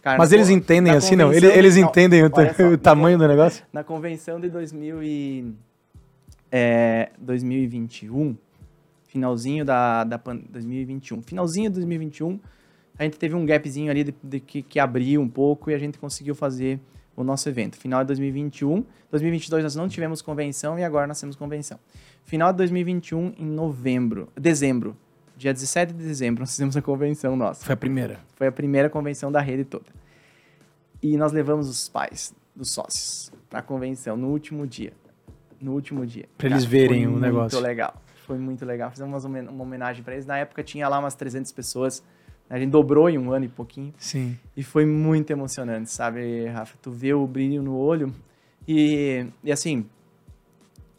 Cara, Mas na eles entendem assim, não? Eles, eles não, entendem o, olha só, o na tamanho do negócio? na convenção de 2000 e, é, 2021, finalzinho da, da pan- 2021, finalzinho de 2021, a gente teve um gapzinho ali de, de que, que abriu um pouco e a gente conseguiu fazer o nosso evento. Final de 2021, 2022 nós não tivemos convenção e agora nós temos convenção. Final de 2021 em novembro, dezembro, dia 17 de dezembro nós fizemos a convenção nossa. Foi a primeira. Foi a primeira convenção da rede toda. E nós levamos os pais dos sócios para a convenção no último dia. No último dia. Pra eles verem o negócio. Muito legal. Foi muito legal. Fizemos uma homenagem para eles. Na época tinha lá umas 300 pessoas. A gente dobrou em um ano e pouquinho. Sim. E foi muito emocionante, sabe, Rafa? Tu vê o brilho no olho. E, e assim,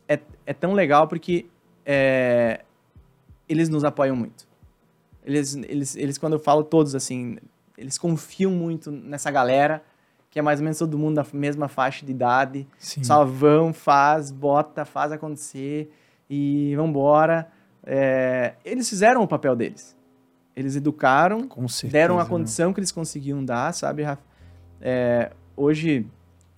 é, é tão legal porque é, eles nos apoiam muito. Eles, eles, eles, quando eu falo todos, assim, eles confiam muito nessa galera, que é mais ou menos todo mundo da mesma faixa de idade. Sim. Só vão, faz, bota, faz acontecer e vambora. É, eles fizeram o papel deles. Eles educaram, certeza. deram a né? condição que eles conseguiam dar, sabe, Rafa? É, hoje,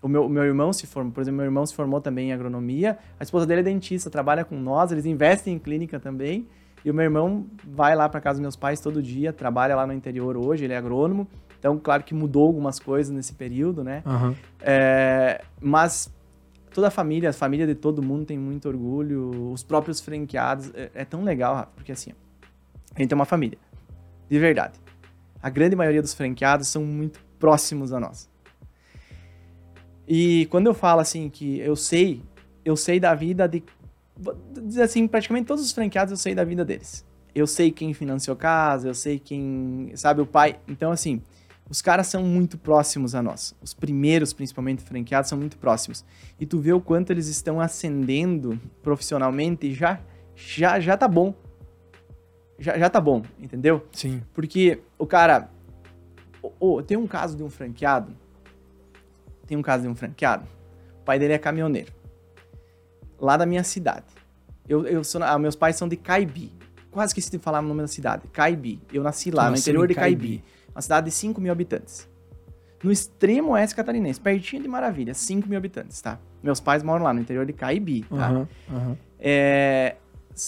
o meu, o meu irmão se formou, por exemplo, meu irmão se formou também em agronomia, a esposa dele é dentista, trabalha com nós, eles investem em clínica também, e o meu irmão vai lá para casa dos meus pais todo dia, trabalha lá no interior hoje, ele é agrônomo, então, claro que mudou algumas coisas nesse período, né? Aham. É, mas toda a família, a família de todo mundo tem muito orgulho, os próprios franqueados, é, é tão legal, Rafa, porque assim, a gente é uma família, de verdade. A grande maioria dos franqueados são muito próximos a nós. E quando eu falo assim que eu sei, eu sei da vida de dizer assim, praticamente todos os franqueados eu sei da vida deles. Eu sei quem financiou casa, eu sei quem, sabe, o pai. Então assim, os caras são muito próximos a nós. Os primeiros, principalmente franqueados, são muito próximos. E tu vê o quanto eles estão ascendendo profissionalmente e já já já tá bom. Já, já tá bom, entendeu? Sim. Porque o cara. Ô, tem um caso de um franqueado. Tem um caso de um franqueado. O pai dele é caminhoneiro. Lá da minha cidade. Eu, eu sou, ah, meus pais são de Caibi. quase esqueci de falar o nome da cidade. Caibi. Eu nasci lá, Tu no interior de Caibi. Caibi. Uma cidade de 5 mil habitantes. No extremo oeste catarinense, pertinho de Maravilha, 5 mil habitantes, tá? Meus pais moram lá, no interior de Caibi, tá? Aham, aham. É,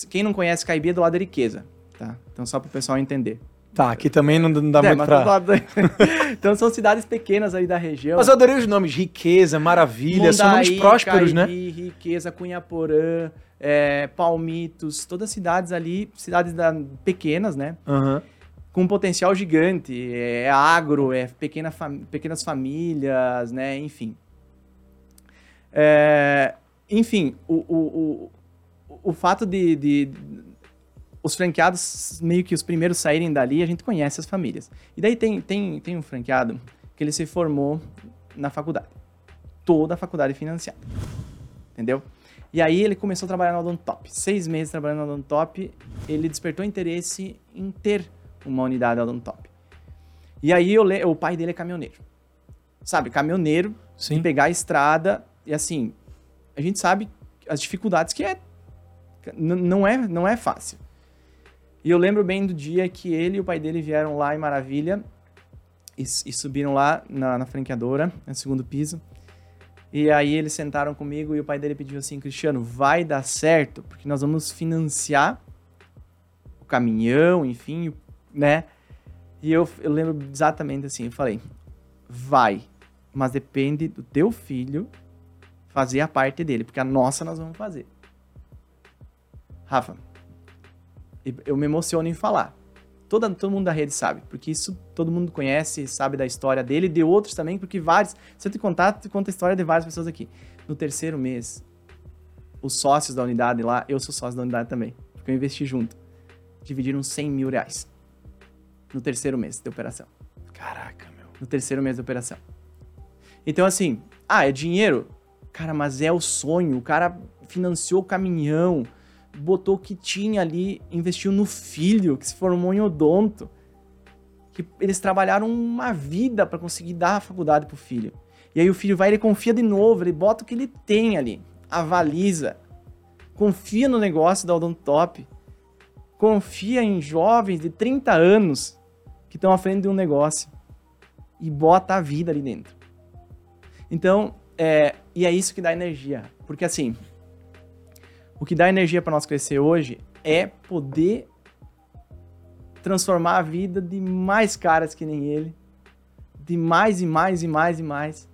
Quem não conhece Caibi é do lado de Riqueza, tá? Então só para o pessoal entender. Tá, aqui também não, dá É, muito pra... da- então são cidades pequenas aí da região. Mas eu adorei os nomes, Riqueza, Maravilha, são nomes Mundaí, prósperos, né? Riqueza, Cunhaporã, é, Palmitos, todas cidades ali, cidades da- pequenas, né? Aham. Com um potencial gigante, é agro, é pequena fam- pequenas famílias, né? Enfim. É, enfim, o, o, o, o fato de, de- os franqueados, meio que os primeiros saírem dali, a gente conhece as famílias. E daí tem, tem, tem um franqueado que ele se formou na faculdade. Toda a faculdade financiada. Entendeu? E aí ele começou a trabalhar na Odontop. Seis meses trabalhando na Odontop, ele despertou interesse em ter uma unidade da Odontop. E aí eu le- o pai dele é caminhoneiro. Sabe, caminhoneiro, Sim. de pegar a estrada e assim, a gente sabe as dificuldades que é n- não é não é fácil. E eu lembro bem do dia que ele e o pai dele vieram lá em Maravilha e, e subiram lá na, na franqueadora, no segundo piso. E aí eles sentaram comigo e o pai dele pediu assim, Cristiano, vai dar certo, porque nós vamos financiar o caminhão, enfim, né? E eu, eu lembro exatamente assim, eu falei, vai, mas depende do teu filho fazer a parte dele, porque a nossa nós vamos fazer. Rafa, eu me emociono em falar. Toda, todo mundo da rede sabe, porque isso todo mundo conhece, sabe da história dele, de outros também, porque vários. Se eu te contar, te conta a história de várias pessoas aqui. No terceiro mês, os sócios da unidade lá, eu sou sócio da unidade também, porque eu investi junto, dividiram 100 mil reais no terceiro mês de operação Caraca, meu. no terceiro mês da operação. Então, assim, ah, é dinheiro? Cara, mas é o sonho. O cara financiou o caminhão, botou o que tinha ali, investiu no filho, que se formou em odonto. Que eles trabalharam uma vida para conseguir dar a faculdade pro filho. E aí o filho vai, ele confia de novo, ele bota o que ele tem ali, avaliza, confia no negócio da Odontop, confia em jovens de 30 anos que estão à frente de um negócio e bota a vida ali dentro. Então, é, e é isso que dá energia. Porque assim, o que dá energia para nós crescer hoje é poder transformar a vida de mais caras que nem ele, de mais e mais e mais e mais.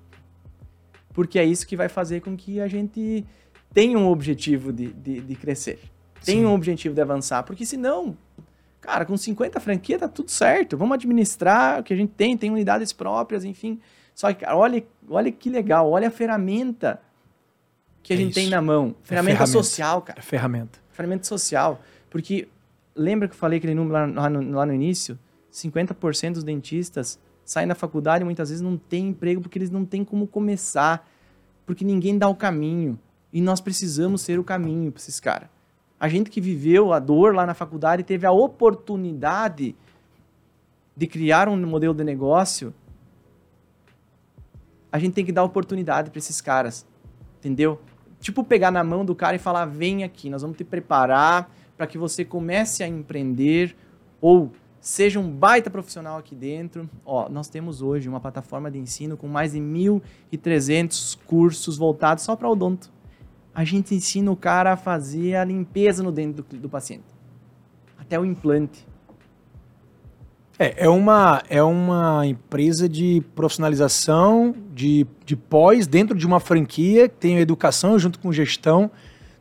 Porque é isso que vai fazer com que a gente tenha um objetivo de, de, de crescer. Tenha Sim. um objetivo de avançar. Porque senão, cara, com 50 franquias tá tudo certo. Vamos administrar o que a gente tem, tem unidades próprias, enfim. Só que, cara, olha, olha que legal, olha a ferramenta que a É gente isso. tem na mão. Ferramenta, ferramenta. social, cara É ferramenta. ferramenta social. Porque lembra que eu falei aquele número lá, lá no, lá no início? 50% dos dentistas saem da faculdade e muitas vezes não têm emprego porque eles não têm como começar. Porque ninguém dá o caminho. E nós precisamos ser o caminho para esses caras. A gente que viveu a dor lá na faculdade teve a oportunidade de criar um modelo de negócio. A gente tem que dar oportunidade para esses caras. Entendeu? Tipo pegar na mão do cara e falar: vem aqui, nós vamos te preparar para que você comece a empreender ou seja um baita profissional aqui dentro. Ó, nós temos hoje uma plataforma de ensino com mais de 1.300 cursos voltados só para odonto. A gente ensina o cara a fazer a limpeza no dente do, do paciente, até o implante. É, é uma, é uma empresa de profissionalização, de, de pós, dentro de uma franquia, que tem educação junto com gestão,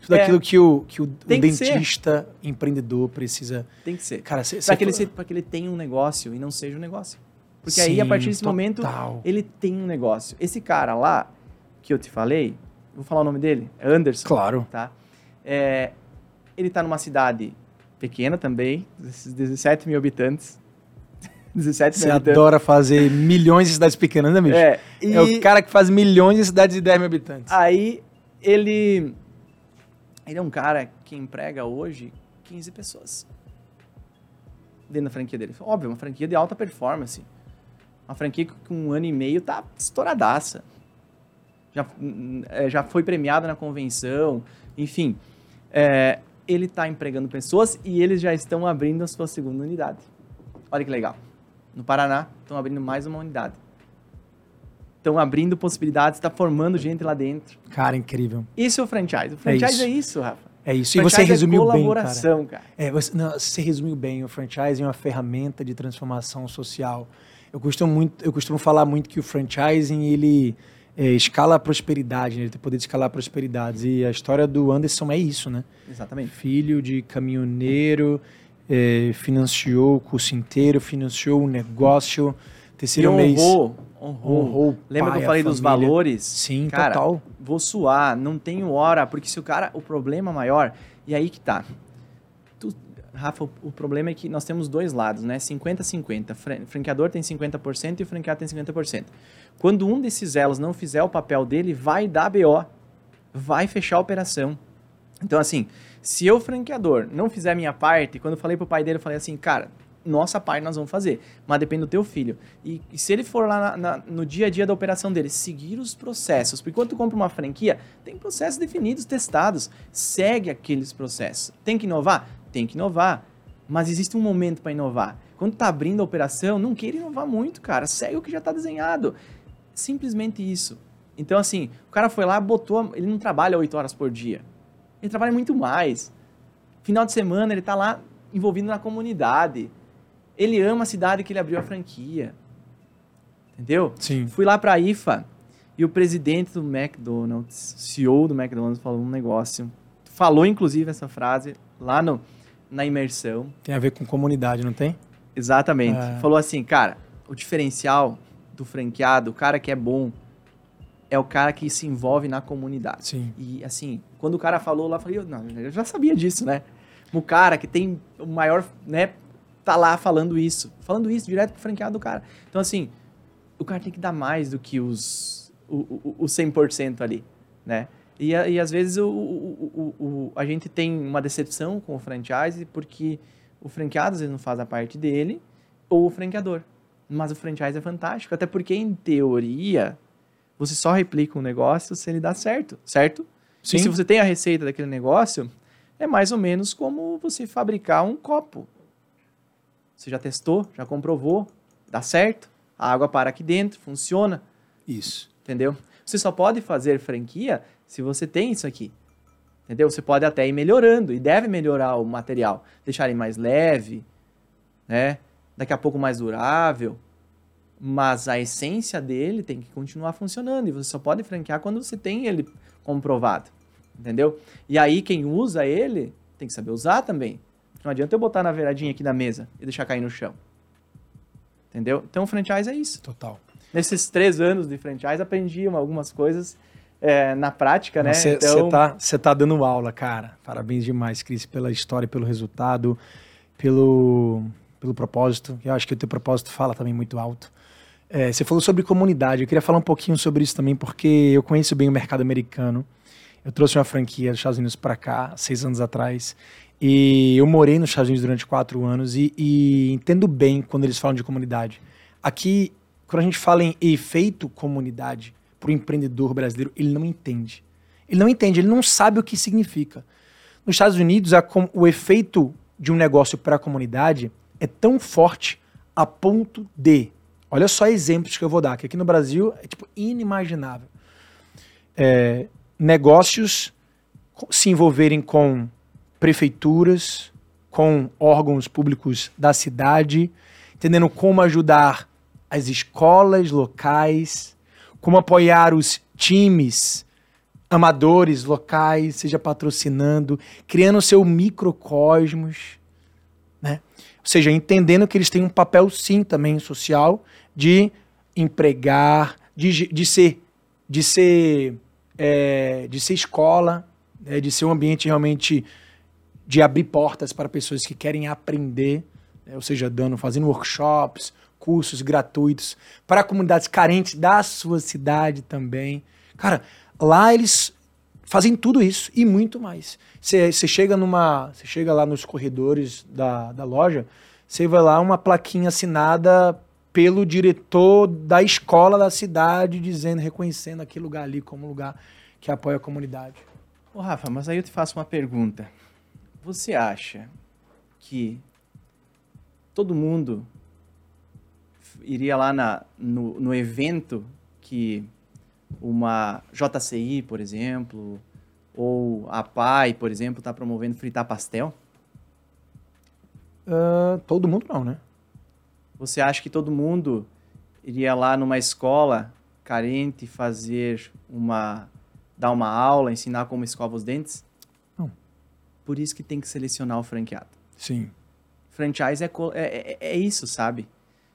tudo É. aquilo que o, que o, o Tem que ser. dentista, empreendedor precisa. Tem que ser. Cara, cê, Para que, ele pra que ele tenha um negócio e não seja um negócio. Porque aí, a Sim, partir desse momento, total. ele tem um negócio. Esse cara lá, que eu te falei, vou falar o nome dele, é Anderson, Claro. tá? É, ele tá numa cidade pequena também, 17 mil habitantes. 17 Você adora fazer milhões de cidades pequenas, né, bicho? É, É o e- cara que faz milhões de cidades de 10 mil habitantes. Aí ele. Ele é um cara que emprega hoje 15 pessoas. Dentro da franquia dele. Óbvio, uma franquia de alta performance. Uma franquia que com um ano e meio tá estouradaça. Já, é, já foi premiada na convenção, enfim. É, ele está empregando pessoas e eles já estão abrindo a sua segunda unidade. Olha que legal. No Paraná, estão abrindo mais uma unidade. Estão abrindo possibilidades, está formando gente lá dentro. Cara, incrível. Isso é o franchise. O franchise é isso, é isso Rafa. É isso. E você resumiu é bem, cara. cara. É, você, não, você resumiu bem. O franchise é uma ferramenta de transformação social. Eu costumo, muito, eu costumo falar muito que o franchising, ele é, escala a prosperidade, né? ele tem poder de escalar prosperidades. E a história do Anderson é isso, né? Exatamente. Filho de caminhoneiro, é, financiou o curso inteiro, financiou o negócio. Terceiro honrou, mês. Honrou. honrou Lembra que eu falei dos valores? Sim, cara, total. Vou suar, não tenho hora, porque se o cara. O problema maior. E aí que tá. Tu, Rafa, o, o, problema é que nós temos dois lados, né? 50-50. O franqueador tem 50% e o franqueado tem 50%. Quando um desses elos não fizer o papel dele, vai dar BO. Vai fechar a operação. Então, assim, se eu, franqueador, não fizer a minha parte, quando eu falei pro pai dele, eu falei assim, cara, nossa parte nós vamos fazer, mas depende do teu filho. E, e se ele for lá na, na, no dia a dia da operação dele, seguir os processos, porque quando tu compra uma franquia, tem processos definidos, testados, segue aqueles processos. Tem que inovar? Tem que inovar, mas existe um momento para inovar. Quando tá abrindo a operação, não queira inovar muito, cara, segue o que já está desenhado. Simplesmente isso. Então, assim, o cara foi lá, botou, ele não trabalha oito horas por dia, ele trabalha muito mais. Final de semana, ele está lá envolvido na comunidade ele ama a cidade que ele abriu a franquia. Entendeu? Sim. Fui lá pra IFA e o presidente do McDonald's, CEO do McDonald's, falou um negócio. Falou, inclusive, essa frase lá no, na imersão. Tem a ver com comunidade, não tem? Exatamente. É... Falou assim, cara, o diferencial do franqueado, o cara que é bom, é o cara que se envolve na comunidade. Sim. E assim, quando o cara falou lá, eu falei, não, eu já sabia disso, né? O cara que tem o maior, né, tá lá falando isso. Falando isso direto pro franqueado do cara. Então, assim, o cara tem que dar mais do que os, o, o, o 100% ali, né? E, e às vezes o, o, o, a gente tem uma decepção com o franchise porque o franqueado às vezes não faz a parte dele ou o franqueador. Mas o franchise é fantástico, até porque em teoria você só replica um negócio se ele dá certo, certo? Sim. E se você tem a receita daquele negócio, é mais ou menos como você fabricar um copo. Você já testou, já comprovou, dá certo, a água para aqui dentro, funciona. Isso. Entendeu? Você só pode fazer franquia se você tem isso aqui. Entendeu? Você pode até ir melhorando e deve melhorar o material, deixar ele mais leve, né? Daqui a pouco mais durável, mas a essência dele tem que continuar funcionando e você só pode franquear quando você tem ele comprovado, entendeu? E aí quem usa ele tem que saber usar também. Não adianta eu botar na beiradinha aqui da mesa e deixar cair no chão. Entendeu? Então, o franchise é isso. Total. Nesses três anos de franchise, aprendi algumas coisas é, na prática, né? Você então... tá, tá dando aula, cara. Parabéns demais, Cris, pela história, pelo resultado, pelo, pelo propósito. Eu acho que o teu propósito fala também muito alto. É, você falou sobre comunidade. Eu queria falar um pouquinho sobre isso também, porque eu conheço bem o mercado americano. Eu trouxe uma franquia dos Estados Unidos para cá, seis anos atrás, e eu morei nos Estados Unidos durante quatro anos e, e entendo bem quando eles falam de comunidade. Aqui, quando a gente fala em efeito comunidade, para o empreendedor brasileiro, ele não entende. Ele não entende, ele não sabe o que significa. Nos Estados Unidos, a, o efeito de um negócio para a comunidade é tão forte a ponto de. Olha só exemplos que eu vou dar, que aqui no Brasil é tipo inimaginável. É, negócios se envolverem com prefeituras, com órgãos públicos da cidade, entendendo como ajudar as escolas locais, como apoiar os times amadores locais, seja patrocinando, criando seu microcosmos? Ou seja, entendendo que eles têm um papel sim também social de empregar, de, de ser, de ser, é, de ser escola, né? de ser um ambiente realmente de abrir portas para pessoas que querem aprender, né, ou seja, dando, fazendo workshops, cursos gratuitos para comunidades carentes da sua cidade também. Cara, lá eles fazem tudo isso e muito mais. Você chega numa, você chega lá nos corredores da, da loja, você vai lá uma plaquinha assinada pelo diretor da escola da cidade, dizendo, reconhecendo aquele lugar ali como lugar que apoia a comunidade. Ô Rafa, mas aí eu te faço uma pergunta Você acha que todo mundo iria lá na, no, no evento que uma JCI, por exemplo, ou a PAI, por exemplo, está promovendo fritar pastel? Uh, todo mundo não, né? Você acha que todo mundo iria lá numa escola carente fazer uma dar uma aula, ensinar como escova os dentes? Não. Por isso que tem que selecionar o franqueado. Sim. Franchise é, é, é, é isso, sabe?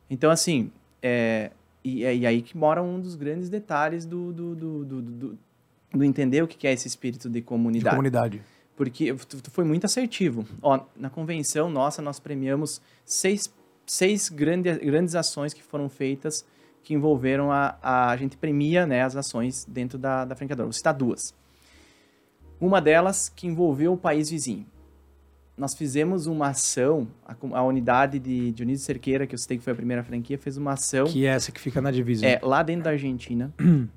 Então, assim, é, e, e aí que mora um dos grandes detalhes do, do, do, do, do, do entender o que é esse espírito de comunidade. De comunidade. Porque tu, tu foi muito assertivo. Ó, na convenção nossa, nós premiamos seis, seis grande, grandes ações que foram feitas que envolveram a, a, a gente premia né, as ações dentro da, da franqueadora. Vou citar duas. Uma delas que envolveu o país vizinho nós fizemos uma ação, a, a unidade de Dionísio Cerqueira, que eu citei que foi a primeira franquia, fez uma ação. Que é essa que fica na divisa. É, lá dentro da Argentina.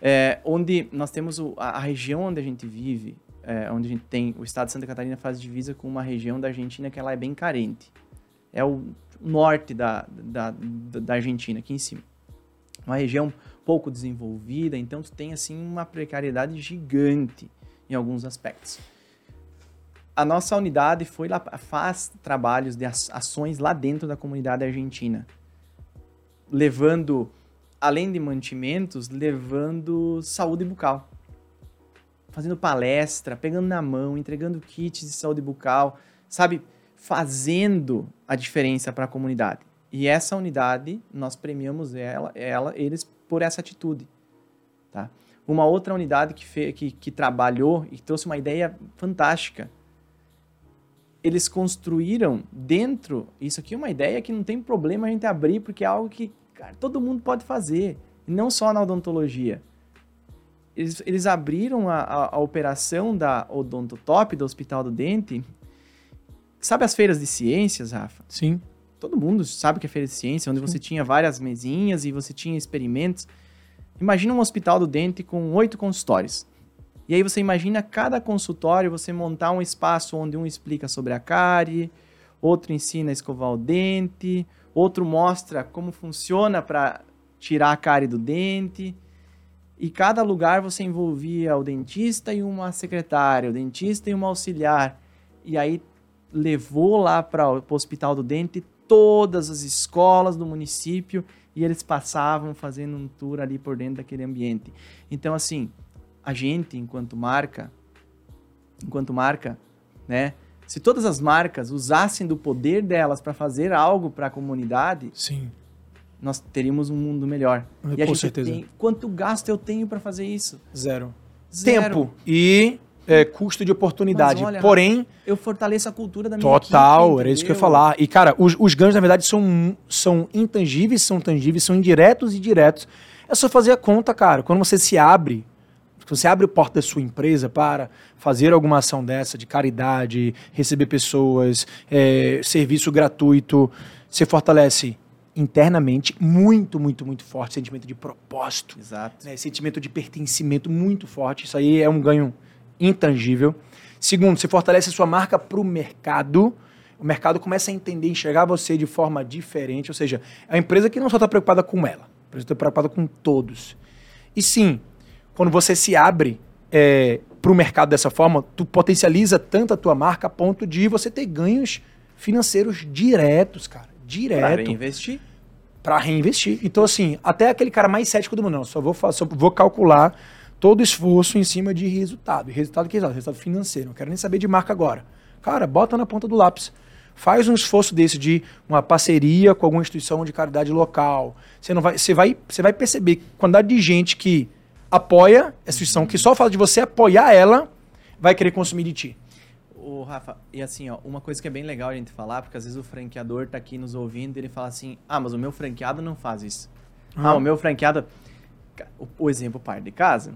é, onde nós temos o, a, a, região onde a gente vive, é, onde a gente tem. O estado de Santa Catarina faz divisa com uma região da Argentina que ela é bem carente. É o norte da, da, da, da Argentina, aqui em cima. Uma região pouco desenvolvida, então tu tem assim uma precariedade gigante em alguns aspectos a nossa unidade foi lá, faz trabalhos de ações lá dentro da comunidade argentina, levando, além de mantimentos, levando saúde bucal. Fazendo palestra, pegando na mão, entregando kits de saúde bucal, sabe? Fazendo a diferença para a comunidade. E essa unidade, nós premiamos ela, ela, eles por essa atitude. Tá? Uma outra unidade que, fe, que, que trabalhou e trouxe uma ideia fantástica eles construíram dentro. Isso aqui é uma ideia que não tem problema a gente abrir, porque é algo que cara, todo mundo pode fazer, não só na odontologia. Eles, eles abriram a, a, a, operação da Odontotop, do Hospital do Dente. Sabe as feiras de ciências, Rafa? Sim. Todo mundo sabe que é feira de ciência, onde Sim. você tinha várias mesinhas e você tinha experimentos. Imagina um hospital do dente com oito consultórios. E aí você imagina cada consultório, você montar um espaço onde um explica sobre a cárie, outro ensina a escovar o dente, outro mostra como funciona para tirar a cárie do dente. E cada lugar você envolvia o dentista e uma secretária, o dentista e uma auxiliar. E aí levou lá para o hospital do dente todas as escolas do município e eles passavam fazendo um tour ali por dentro daquele ambiente. Então, assim, a gente, enquanto marca, enquanto marca, né? Se todas as marcas usassem do poder delas para fazer algo para a comunidade, sim, nós teríamos um mundo melhor. Com e a gente certeza. tem quanto gasto eu tenho para fazer isso? Zero. Zero. Tempo e é, custo de oportunidade. Olha, Porém, eu fortaleço a cultura da minha Total, equipe, era isso que eu ia falar. E cara, os, os ganhos na verdade são são intangíveis, são tangíveis, são indiretos e diretos. É só fazer a conta, cara. Quando você se abre se você abre a porta da sua empresa para fazer alguma ação dessa, de caridade, receber pessoas, é, serviço gratuito, você fortalece internamente muito, muito, muito forte sentimento de propósito. Exato. Né, sentimento de pertencimento muito forte. Isso aí é um ganho intangível. Segundo, você fortalece a sua marca para o mercado. O mercado começa a entender, enxergar você de forma diferente. Ou seja, é uma empresa que não só está preocupada com ela, a empresa está preocupada com todos. E sim, quando você se abre é, para o mercado dessa forma, tu potencializa tanto a tua marca a ponto de você ter ganhos financeiros diretos, cara. Direto. Para reinvestir. Para reinvestir. Então, assim, até aquele cara mais cético do mundo, não, só vou, só vou calcular todo o esforço em cima de resultado. E resultado que resultado? Resultado financeiro. Não quero nem saber de marca agora. Cara, bota na ponta do lápis. Faz um esforço desse de uma parceria com alguma instituição de caridade local. Você não vai, você vai, você vai perceber quantidade de gente que apoia essa instituição, que só fala de você apoiar ela, vai querer consumir de ti. O Rafa, e assim, ó, uma coisa que é bem legal a gente falar, porque às vezes o franqueador tá aqui nos ouvindo e ele fala assim: ah, mas o meu franqueado não faz isso. Uhum. Ah, o meu franqueado. O, o exemplo par de casa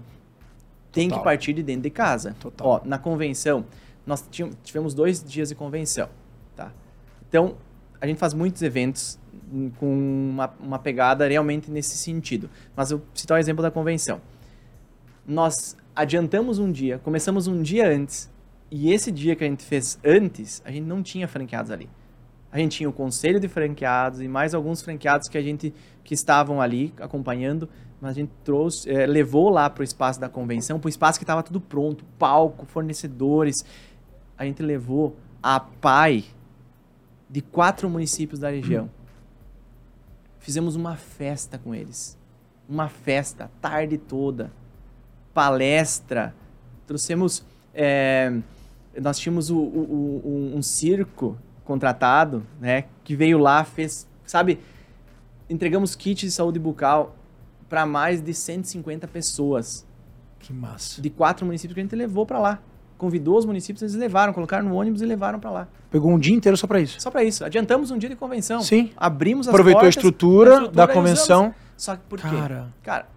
tem Total. que partir de dentro de casa. Total. Ó, na convenção, nós tivemos dois dias de convenção, tá? Então, a gente faz muitos eventos com uma, uma pegada realmente nesse sentido. Mas eu citar o exemplo da convenção nós adiantamos um dia, começamos um dia antes E esse dia que a gente fez antes, a gente não tinha franqueados ali. A gente tinha o conselho de franqueados e mais alguns franqueados que a gente que estavam ali acompanhando, mas a gente trouxe, é, levou lá para o espaço da convenção, para o espaço que estava tudo pronto, palco, fornecedores. A gente levou a PAI de quatro municípios da região. Fizemos uma festa com eles. Uma festa, tarde toda. Palestra. Trouxemos. É, nós tínhamos o, o, o, um circo contratado, né? Que veio lá, fez. Sabe? Entregamos kits de saúde bucal para mais de 150 pessoas. Que massa. De quatro municípios que a gente levou para lá convidou os municípios, eles levaram, colocaram no ônibus e levaram para lá. Pegou um dia inteiro só para isso? Só para isso. Adiantamos um dia de convenção. Sim. Abrimos as Aproveitou portas, a estrutura, a estrutura da convenção. Só que por quê? Cara.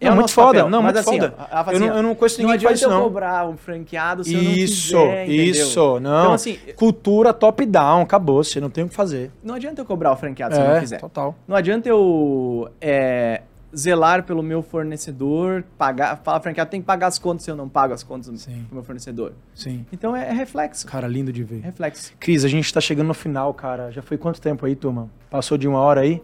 É muito foda. Não, mas muito assim, foda. Ó, eu, assim, não, eu não conheço ninguém não que faz isso, eu não. cobrar um franqueado se Isso, eu não quiser, isso. Não. Então, assim, Cultura top-down, acabou. Você não tem o que fazer. não adianta eu cobrar o franqueado se eu é, não quiser. total. Não adianta eu é, zelar pelo meu fornecedor, pagar, fala franqueado, tem que pagar as contas se eu não pago as contas do Sim. meu fornecedor. Sim. Então é, é reflexo. Cara, lindo de ver. É reflexo. Cris, a gente tá chegando no final, cara. Já foi quanto tempo aí, turma? Passou de uma hora aí?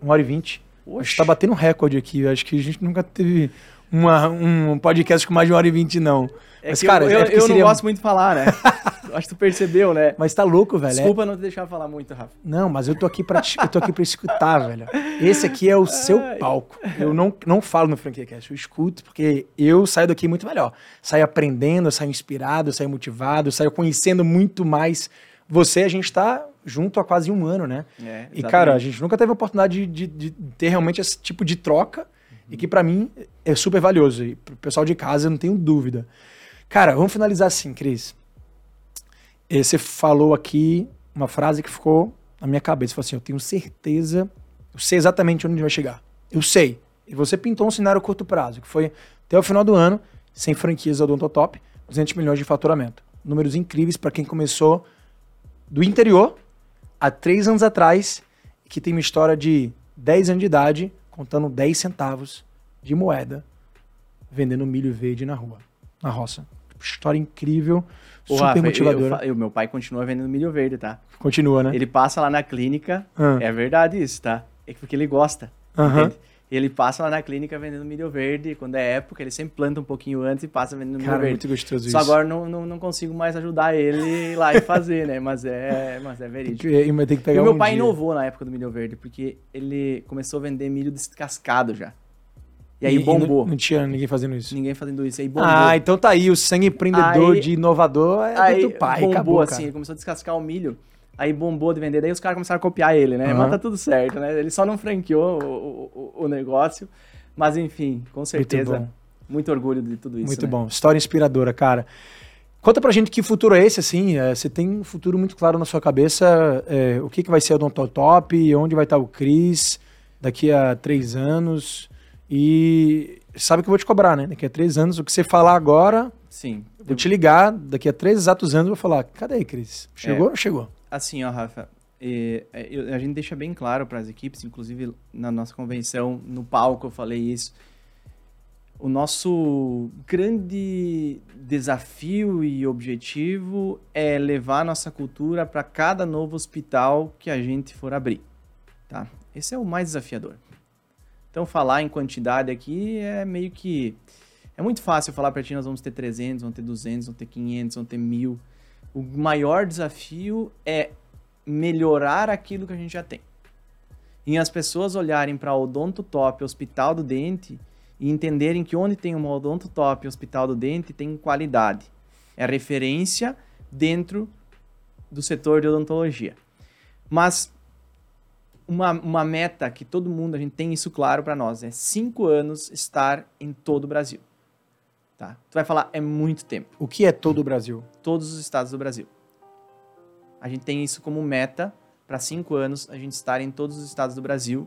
Uma hora e vinte. Gente tá batendo recorde aqui. Acho que a gente nunca teve uma, um podcast com mais de uma hora e vinte, não. É Mas, cara, eu, é eu, porque eu seria- não gosto muito de falar, né? Acho que tu percebeu, né? Mas tá louco, velho. É- Desculpa não te deixar falar muito, Rafa. Não, mas eu tô aqui pra, te- eu tô aqui pra escutar, velho. Esse aqui é o seu palco. Eu não, não falo no FranquiaCast, eu escuto, porque eu saio daqui muito melhor. Saio aprendendo, saio inspirado, saio motivado, saio conhecendo muito mais você. A gente tá junto há quase um ano, né? É, E, cara, a gente nunca teve a oportunidade de, de- de ter realmente esse tipo de troca e que pra mim é super valioso. E pro pessoal de casa eu não tenho dúvida. Cara, vamos finalizar assim, Cris. Eh, Você falou aqui uma frase que ficou na minha cabeça. Você falou assim: Eu tenho certeza, eu sei exatamente onde vai chegar. Eu sei. E você pintou um cenário a curto prazo, que foi até o final do ano, sem franquias da Odontotop, 200 milhões de faturamento. Números incríveis para quem começou do interior há três anos atrás, que tem uma história de 10 anos de idade, contando 10 centavos de moeda, vendendo milho verde na rua, na roça. História incrível, Ô, super motivadora. Eu- meu pai continua vendendo milho verde, tá? Continua, né? Ele passa lá na clínica, Ah. é verdade isso, tá? É porque ele gosta, entende? Ele passa lá na clínica vendendo milho verde, quando é época, ele sempre planta um pouquinho antes e passa vendendo milho Cara, verde. muito gostoso Só isso. agora não, não, não consigo mais ajudar ele lá e fazer, né? Mas é, mas é Tem verídico. que, mas tem que pegar E o meu um pai dia. inovou na época do milho verde, porque ele começou a vender milho descascado já. E aí E- e bombou. não, não tinha ninguém fazendo isso. Ninguém fazendo isso, aí bombou. Ah, então tá aí, o sangue empreendedor Aí- de inovador é aí do pai, bombou acabou, assim, cara. ele começou a descascar o milho, aí bombou de vender, daí os caras começaram a copiar ele, né? Aham. Mas tá tudo certo, né? Ele só não franqueou o, o, o negócio, mas enfim, com certeza, bom. muito, orgulho de tudo isso, Muito né? bom. História inspiradora, cara. Conta pra gente que futuro é esse, assim. é, você tem um futuro muito claro na sua cabeça. é, o que, que vai ser o Odontotop, onde vai estar o Cris daqui a três anos. E sabe que eu vou te cobrar, né? Daqui a três anos, o que você falar agora, Sim. vou te ligar. Daqui a três exatos anos, eu vou falar: cadê aí, Cris? Chegou ou não chegou? Assim, ó, Rafa, é, é, eu- a gente deixa bem claro para as equipes, inclusive na nossa convenção, no palco eu falei isso. O nosso grande desafio e objetivo é levar a nossa cultura para cada novo hospital que a gente for abrir, tá? Esse é o mais desafiador. Então, falar em quantidade aqui é meio que... É muito fácil falar para ti, nós vamos ter 300, vamos ter 200, vamos ter 500, vamos ter 1000. O maior desafio é melhorar aquilo que a gente já tem. E as pessoas olharem para o Odonto Top Hospital do Dente e entenderem que onde tem uma Odonto Top Hospital do Dente tem qualidade. É referência dentro do setor de odontologia. Mas uma, uma meta que todo mundo, a gente tem isso claro para nós, é cinco anos estar em todo o Brasil. Tá? Tu vai falar, é muito tempo O que é todo o Brasil? todos os estados do Brasil. A gente tem isso como meta para cinco anos a gente estar em todos os estados do Brasil.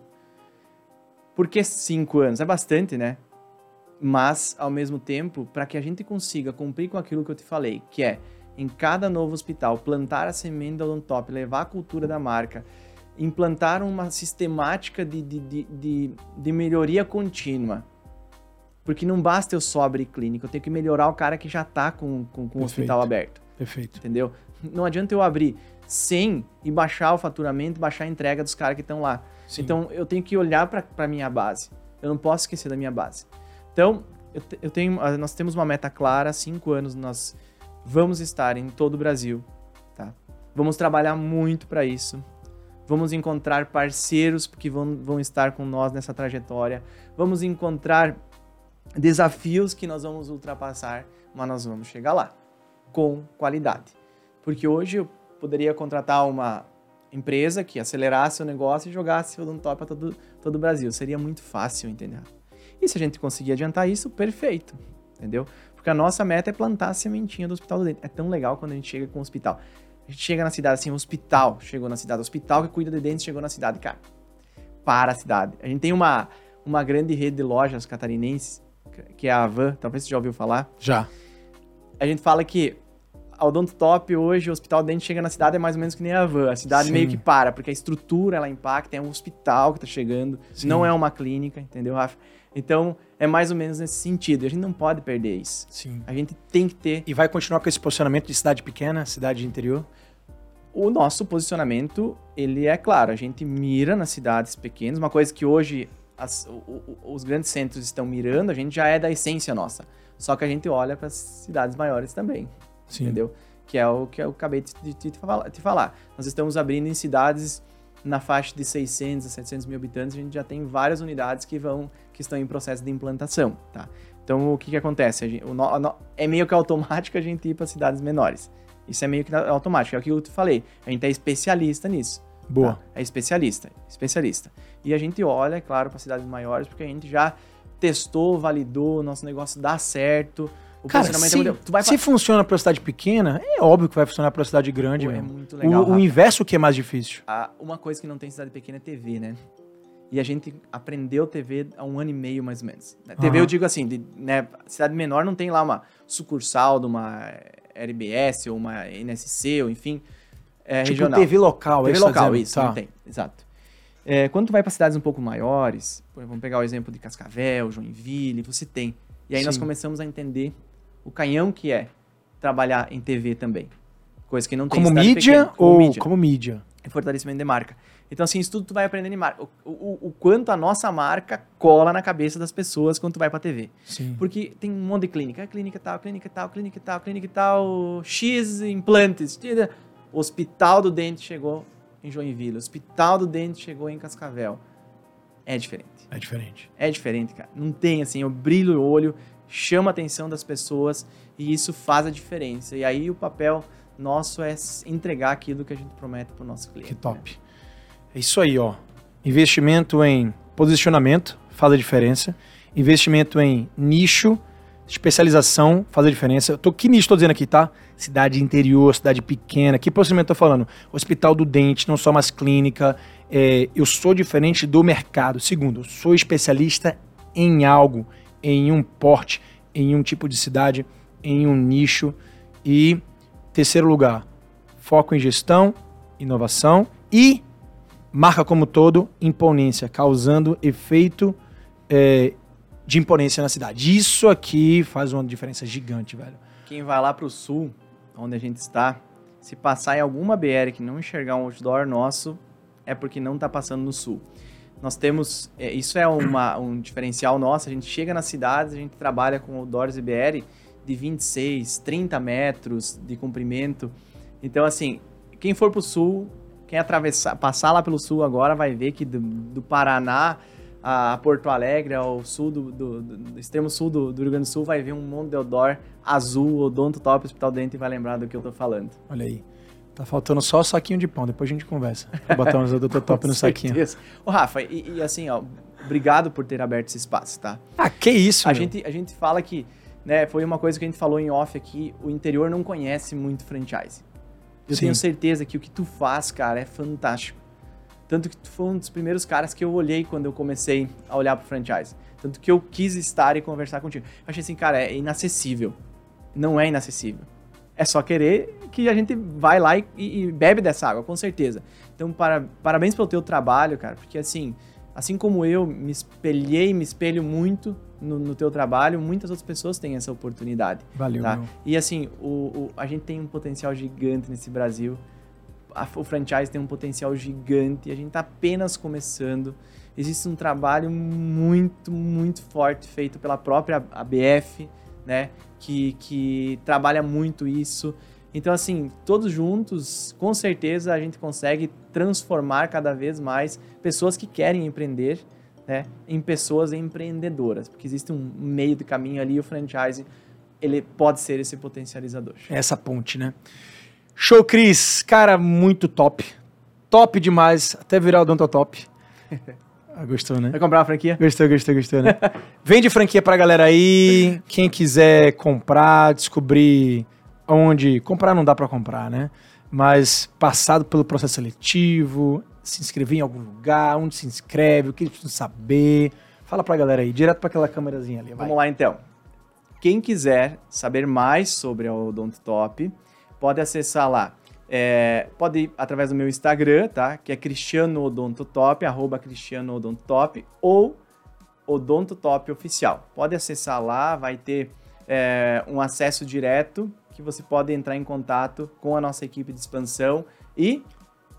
Por que cinco anos? É bastante, né? Mas, ao mesmo tempo, para que a gente consiga cumprir com aquilo que eu te falei, que é em cada novo hospital plantar a semente da Odontop, levar a cultura da marca, implantar uma sistemática de, de, de, de, de melhoria contínua, Porque não basta eu só abrir clínica, eu tenho que melhorar o cara que já está com, com, com o hospital aberto. Perfeito. Entendeu? Não adianta eu abrir 100 e baixar o faturamento, baixar a entrega dos caras que estão lá. Sim. Então eu tenho que olhar para a minha base. Eu não posso esquecer da minha base. Então, eu, eu tenho, nós temos uma meta clara, cinco anos nós vamos estar em todo o Brasil, tá? Vamos trabalhar muito para isso. Vamos encontrar parceiros que vão, vão estar com nós nessa trajetória. Vamos encontrar desafios que nós vamos ultrapassar, mas nós vamos chegar lá com qualidade. Porque hoje eu poderia contratar uma empresa que acelerasse o negócio e jogasse o top para todo, todo o Brasil. Seria muito fácil, entendeu? E se a gente conseguir adiantar isso, perfeito, entendeu? Porque a nossa meta é plantar a sementinha do Hospital do Dente. É tão legal quando a gente chega com o hospital. A gente chega na cidade assim, hospital chegou na cidade, hospital que cuida de dentes chegou na cidade, cara. Para a cidade. A gente tem uma, uma grande rede de lojas catarinenses, que é a Avan, talvez você já ouviu falar. Já. A gente fala que a Odonto Top hoje, o Hospital Dente chega na cidade é mais ou menos que nem a van. A cidade Sim. meio que para, porque a estrutura ela impacta, é um hospital que tá chegando, Sim. não é uma clínica, entendeu, Rafa? Então, é mais ou menos nesse sentido. A gente não pode perder isso. Sim. A gente tem que ter. E vai continuar com esse posicionamento de cidade pequena, cidade interior? O nosso posicionamento, ele é claro, a gente mira nas cidades pequenas, uma coisa que hoje as, o, o, os grandes centros estão mirando, a gente já é da essência nossa. Só que a gente olha para as cidades maiores também. Sim. Entendeu? Que é o que eu acabei de, de, de, te falar. Nós estamos abrindo em cidades na faixa de 600 a 700 mil habitantes, a gente já tem várias unidades que vão que estão em processo de implantação, tá? Então, o que, que acontece? Gente, o no, é meio que automático a gente ir para cidades menores. Isso é meio que automático, é o que eu te falei. A gente é especialista nisso. Boa. Tá? É especialista, especialista. E a gente olha, é claro, para cidades maiores, porque a gente já testou, validou, o nosso negócio dá certo. O Cara, se, é pra... se funciona para cidade pequena, é óbvio que vai funcionar para cidade grande. Pô, é muito legal. O, o inverso que é mais difícil. Ah, uma coisa que não tem cidade pequena é TV, né? E a gente aprendeu TV há um ano e meio, mais ou menos. TV, uhum. eu digo assim, de, né, cidade menor não tem lá uma sucursal de uma RBS ou uma NSC, ou enfim, é, tipo regional. TV local, TV tá local, isso, tá. não tem, exato. É, quando tu vai para cidades um pouco maiores, vamos pegar o exemplo de Cascavel, Joinville, você tem. E aí Sim. nós começamos a entender o canhão que é trabalhar em TV também. Coisa que não tem Como mídia como ou mídia. como mídia? É fortalecimento de marca. Então, assim, isso tudo tu vai aprendendo em marca. O, o, o, quanto a nossa marca cola na cabeça das pessoas quando tu vai pra TV. Sim. Porque tem um monte de clínica. Clínica tal, clínica tal, clínica tal, clínica tal, X implantes. Hospital do Dente chegou em Joinville. Hospital do Dente chegou em Cascavel. É diferente. É diferente. É diferente, cara. Não tem, assim, eu brilho o olho chama a atenção das pessoas e isso faz a diferença. E aí o papel nosso é entregar aquilo que a gente promete para o nosso cliente. Que top. Né? É isso aí, ó. Investimento em posicionamento faz a diferença. Investimento em nicho, especialização faz a diferença. Eu tô, que nicho estou dizendo aqui, tá? Cidade interior, cidade pequena. Que posicionamento estou falando? Hospital do Dente, não só mais clínica. É, eu sou diferente do mercado. Segundo, eu sou especialista em algo em um porte, em um tipo de cidade, em um nicho. E terceiro lugar, foco em gestão, inovação e marca como todo, imponência, causando efeito é, de imponência na cidade. Isso aqui faz uma diferença gigante, velho. Quem vai lá para o sul, onde a gente está, se passar em alguma BR que não enxergar um outdoor nosso, é porque não está passando no sul. Nós temos, é, isso é uma, um diferencial nosso, a gente chega nas cidades, a gente trabalha com o Doors IBR de 26, 30 metros de comprimento. Então, assim, quem for para o sul, quem atravessar, passar lá pelo sul agora vai ver que do, do Paraná a Porto Alegre, ao sul do, do, do extremo sul do, do, Rio Grande do Sul, vai ver um mundo de odor azul, odonto top, hospital dente e vai lembrar do que eu tô falando. Olha aí. Tá faltando só o saquinho de pão, depois a gente conversa. Vou botar uns do top no saquinho. Ô, Rafa, e, e, assim, ó, obrigado por ter aberto esse espaço, tá? Ah, que isso, a gente A gente fala que, né, foi uma coisa que a gente falou em off aqui, o interior não conhece muito franchise. Eu Sim. tenho certeza que o que tu faz, cara, é fantástico. Tanto que tu foi um dos primeiros caras que eu olhei quando eu comecei a olhar pro franchise. Tanto que eu quis estar e conversar contigo. Eu achei assim, cara, é inacessível. Não é inacessível. É só querer que a gente vai lá e, e bebe dessa água, com certeza. Então, para, parabéns pelo teu trabalho, cara, porque assim, assim como eu me espelhei, me espelho muito no, no teu trabalho, muitas outras pessoas têm essa oportunidade. Valeu, tá? E assim, o, o- a gente tem um potencial gigante nesse Brasil. A- o franchise tem um potencial gigante. A gente está apenas começando. Existe um trabalho muito, muito forte feito pela própria ABF, né? Que, que trabalha muito isso. Então, assim, todos juntos, com certeza a gente consegue transformar cada vez mais pessoas que querem empreender, né? Em pessoas empreendedoras. Porque existe um meio de caminho ali, o franchise ele pode ser esse potencializador. Essa ponte, né? Show, Cris. Cara, muito top. Top demais. Até virar o Donto Top. Ah, gostou, né? Vai comprar uma franquia? Gostou, gostou, gostou, né? Vende franquia pra galera aí. Quem quiser comprar, descobrir onde. Comprar não dá pra comprar, né? Mas passado pelo processo seletivo, se inscrever em algum lugar, onde se inscreve, o que eles precisam saber. Fala pra galera aí, direto pra aquela câmerazinha ali. Vai. Vamos lá então. Quem quiser saber mais sobre a Odonto Top, pode acessar lá. É, pode ir através do meu Instagram, tá? Que é Cristiano Odonto Top, arroba ou Odonto Top Oficial. Pode acessar lá, vai ter é, um acesso direto que você pode entrar em contato com a nossa equipe de expansão e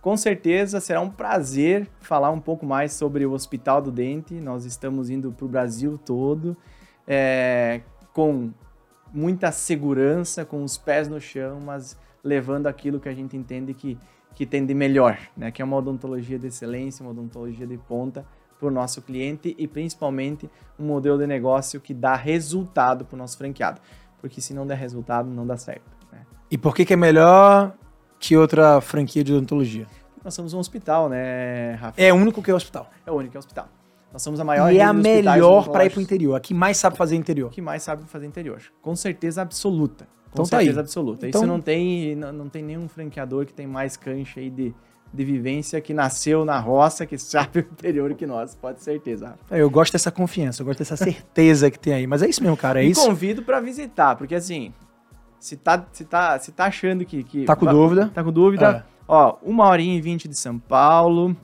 com certeza será um prazer falar um pouco mais sobre o Hospital do Dente. Nós estamos indo para o Brasil todo é, com muita segurança, com os pés no chão, mas levando aquilo que a gente entende que, que tem de melhor, né? que é uma odontologia de excelência, uma odontologia de ponta para o nosso cliente e principalmente um modelo de negócio que dá resultado para o nosso franqueado. Porque se não der resultado, não dá certo. né? E por que, que é melhor que outra franquia de odontologia? Nós somos um hospital, né, Rafa? É o único que é hospital. É o único hospital. Nós somos a maior e é a melhor para ir odontológicos pro interior. A que mais sabe fazer interior. que mais sabe fazer interior. Com certeza absoluta. Com Então tá certeza aí. absoluta. Então- Isso não tem, não, não tem nenhum franqueador que tem mais cancha aí de, de vivência, que nasceu na roça, que sabe o interior que nós. Pode certeza. É, Eu gosto dessa confiança, eu gosto dessa certeza que tem aí. Mas é isso mesmo, cara. É E isso. convido pra visitar, porque assim, se tá, se tá, se tá achando que... que Tá com dúvida? Tá com dúvida? É. Ó, uma horinha e vinte de São Paulo,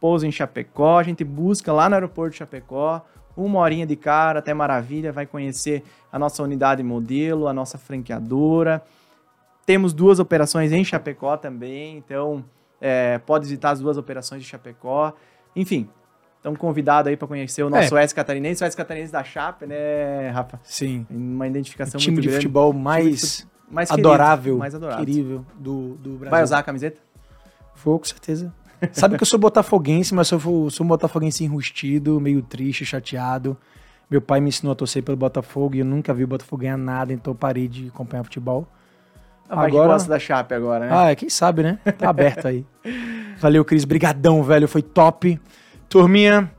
pouso em Chapecó, a gente busca lá no aeroporto de Chapecó, uma horinha de cara, até maravilha, vai conhecer a nossa unidade modelo, a nossa franqueadora. Temos duas operações em Chapecó também, então é, pode visitar as duas operações de Chapecó. Enfim, estão convidados aí para conhecer o nosso S catarinense, o S catarinense da Chape, né, Rafa? Sim. Uma identificação O time muito de grande. futebol mais mais querido, adorável, mais adorável. querido do, do Brasil. Vai usar a camiseta? Vou, com certeza. Sabe que eu sou botafoguense, mas eu sou, sou um botafoguense enrustido, meio triste, chateado. Meu pai me ensinou a torcer pelo Botafogo e eu nunca vi o Botafogo ganhar nada, então eu parei de acompanhar futebol. Ah, Agora- gosta da Chape agora, né? Ah, quem sabe, né? Tá aberto aí. Valeu, Cris. Brigadão, velho. Foi top. Turminha,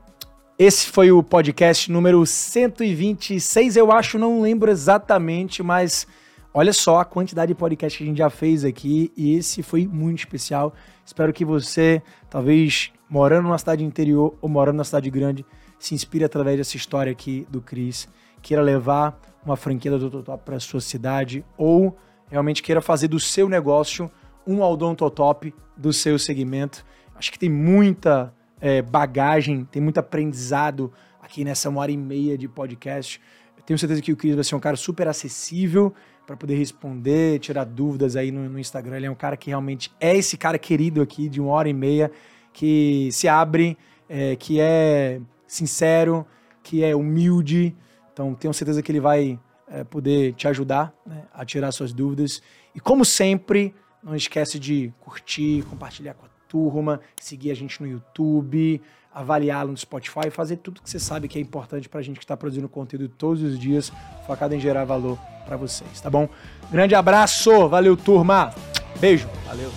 esse foi o podcast número 126, eu acho, não lembro exatamente, mas olha só a quantidade de podcast que a gente já fez aqui e esse foi muito especial. Espero que você, talvez morando numa cidade interior ou morando numa cidade grande, se inspire através dessa história aqui do Cris, queira levar uma franquia do Tototop para sua cidade ou realmente queira fazer do seu negócio um odontotop do seu segmento. Acho que tem muita é, bagagem, tem muito aprendizado aqui nessa uma hora e meia de podcast. Eu tenho certeza que o Cris vai ser um cara super acessível para poder responder, tirar dúvidas aí no, no Instagram. Ele é um cara que realmente é esse cara querido aqui de uma hora e meia, que se abre, é, que é sincero, que é humilde. Então tenho certeza que ele vai é, poder te ajudar né, a tirar suas dúvidas. E como sempre, não esquece de curtir, compartilhar com a turma, seguir a gente no YouTube, avaliá-lo no Spotify, fazer tudo que você sabe que é importante pra gente que está produzindo conteúdo todos os dias, focado em gerar valor para vocês, tá bom? Grande abraço, valeu turma, beijo, valeu.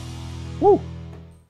Uh!